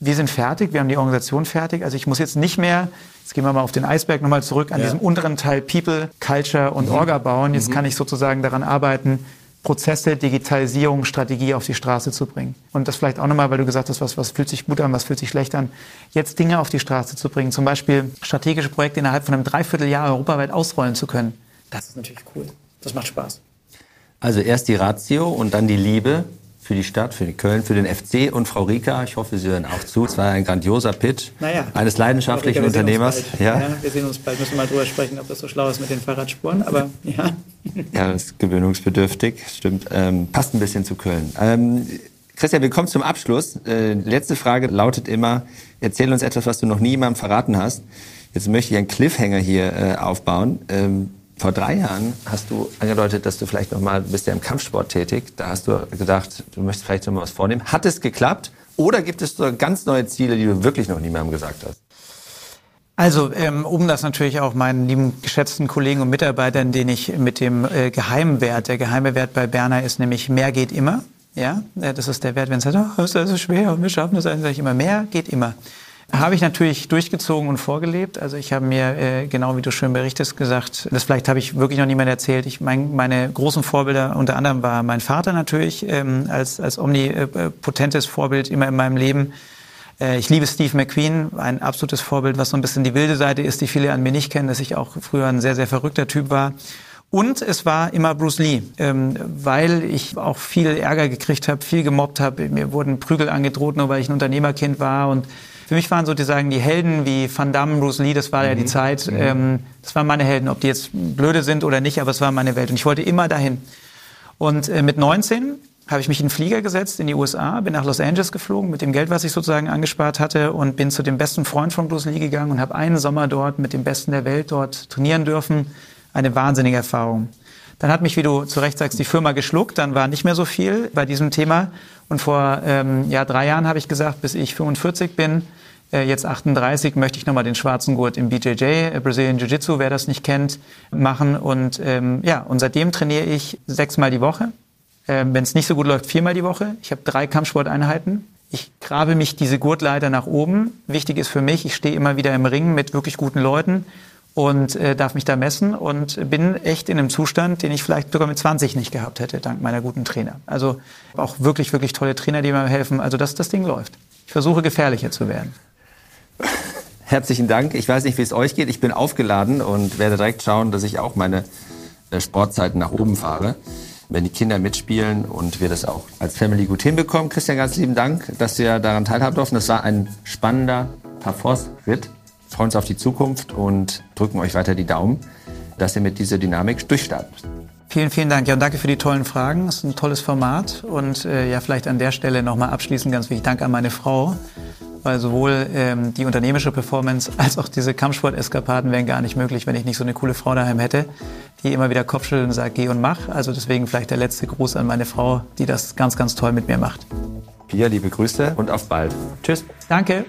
Wir sind fertig, wir haben die Organisation fertig. Also ich muss jetzt nicht mehr, jetzt gehen wir mal auf den Eisberg nochmal zurück, an ja. diesem unteren Teil People, Culture und mhm. Orga bauen. Jetzt mhm. kann ich sozusagen daran arbeiten, Prozesse, Digitalisierung, Strategie auf die Straße zu bringen. Und das vielleicht auch nochmal, weil du gesagt hast, was, was fühlt sich gut an, was fühlt sich schlecht an, jetzt Dinge auf die Straße zu bringen. Zum Beispiel strategische Projekte innerhalb von einem Dreivierteljahr europaweit ausrollen zu können. Das ist natürlich cool. Das macht Spaß. Also erst die Ratio und dann die Liebe für die Stadt, für Köln, für den FC und Frau Rika. Ich hoffe, Sie hören auch zu. Es war ein grandioser Pitch naja, eines leidenschaftlichen Rika, Unternehmers. Ja. ja. wir sehen uns bald. Müssen mal drüber sprechen, ob das so schlau ist mit den Fahrradspuren. Aber ja. Ja, das ist gewöhnungsbedürftig. Stimmt. Ähm, passt ein bisschen zu Köln. Ähm, Christian, wir kommen zum Abschluss. Äh, letzte Frage lautet immer, erzähl uns etwas, was du noch nie jemandem verraten hast. Jetzt möchte ich einen Cliffhanger hier äh, aufbauen. Ähm, vor drei Jahren hast du angedeutet, dass du vielleicht noch mal bist ja im Kampfsport tätig. Da hast du gedacht, du möchtest vielleicht noch mal was vornehmen. Hat es geklappt? Oder gibt es so ganz neue Ziele, die du wirklich noch niemandem gesagt hast? Also, ähm, um das natürlich auch meinen lieben geschätzten Kollegen und Mitarbeitern, den ich mit dem äh, Geheimwert, der geheime Wert bei Berner ist nämlich mehr geht immer. Ja, äh, das ist der Wert, wenn es sagt, oh, ist das so schwer und wir schaffen das, sage ich immer, mehr geht immer. Habe ich natürlich durchgezogen und vorgelebt. Also ich habe mir, äh, genau wie du schön berichtest, gesagt, das vielleicht habe ich wirklich noch niemand erzählt. Ich mein, meine großen Vorbilder unter anderem war mein Vater natürlich ähm, als, als omnipotentes Vorbild immer in meinem Leben. Äh, ich liebe Steve McQueen, ein absolutes Vorbild, was so ein bisschen die wilde Seite ist, die viele an mir nicht kennen, dass ich auch früher ein sehr, sehr verrückter Typ war. Und es war immer Bruce Lee, ähm, weil ich auch viel Ärger gekriegt habe, viel gemobbt habe. Mir wurden Prügel angedroht, nur weil ich ein Unternehmerkind war. Und für mich waren sozusagen die Helden wie Van Damme, Bruce Lee, das war mhm. ja die mhm. Zeit. Mhm. Ähm, das waren meine Helden, ob die jetzt blöde sind oder nicht, aber es war meine Welt. Und ich wollte immer dahin. Und äh, mit 19 habe ich mich in den Flieger gesetzt in die USA, bin nach Los Angeles geflogen mit dem Geld, was ich sozusagen angespart hatte und bin zu dem besten Freund von Bruce Lee gegangen und habe einen Sommer dort mit dem Besten der Welt dort trainieren dürfen. Eine wahnsinnige Erfahrung. Dann hat mich, wie du zu Recht sagst, die Firma geschluckt. Dann war nicht mehr so viel bei diesem Thema. Und vor ähm, ja, drei Jahren habe ich gesagt, bis ich 45 bin, äh, jetzt 38, möchte ich nochmal den schwarzen Gurt im BJJ, äh, Brazilian Jiu-Jitsu, wer das nicht kennt, machen. Und ähm, ja, und seitdem trainiere ich sechsmal die Woche ähm, Wenn es nicht so gut läuft, viermal die Woche. Ich habe drei Kampfsporteinheiten. Ich grabe mich diese Gurtleiter nach oben. Wichtig ist für mich, ich stehe immer wieder im Ring mit wirklich guten Leuten und äh, darf mich da messen und bin echt in einem Zustand, den ich vielleicht sogar mit 20 nicht gehabt hätte, dank meiner guten Trainer. Also auch wirklich, wirklich tolle Trainer, die mir helfen. Also dass das Ding läuft. Ich versuche gefährlicher zu werden. Herzlichen Dank. Ich weiß nicht, wie es euch geht. Ich bin aufgeladen und werde direkt schauen, dass ich auch meine äh, Sportzeiten nach oben fahre wenn die Kinder mitspielen und wir das auch als Family gut hinbekommen. Christian, ganz lieben Dank, dass wir daran teilhaben durften. Das war ein spannender Parforce-Ritt. Wir freuen uns auf die Zukunft und drücken euch weiter die Daumen, dass ihr mit dieser Dynamik durchstartet. Vielen, vielen Dank. Ja, und danke für die tollen Fragen. Es ist ein tolles Format. Und äh, ja, vielleicht an der Stelle nochmal abschließend ganz wichtig Dank an meine Frau, weil sowohl ähm, die unternehmerische Performance als auch diese Kampfsport-Eskapaden wären gar nicht möglich, wenn ich nicht so eine coole Frau daheim hätte, die immer wieder Kopfschütteln und sagt, geh und mach. Also deswegen vielleicht der letzte Gruß an meine Frau, die das ganz, ganz toll mit mir macht. Pia, liebe Grüße und auf bald. Tschüss. Danke.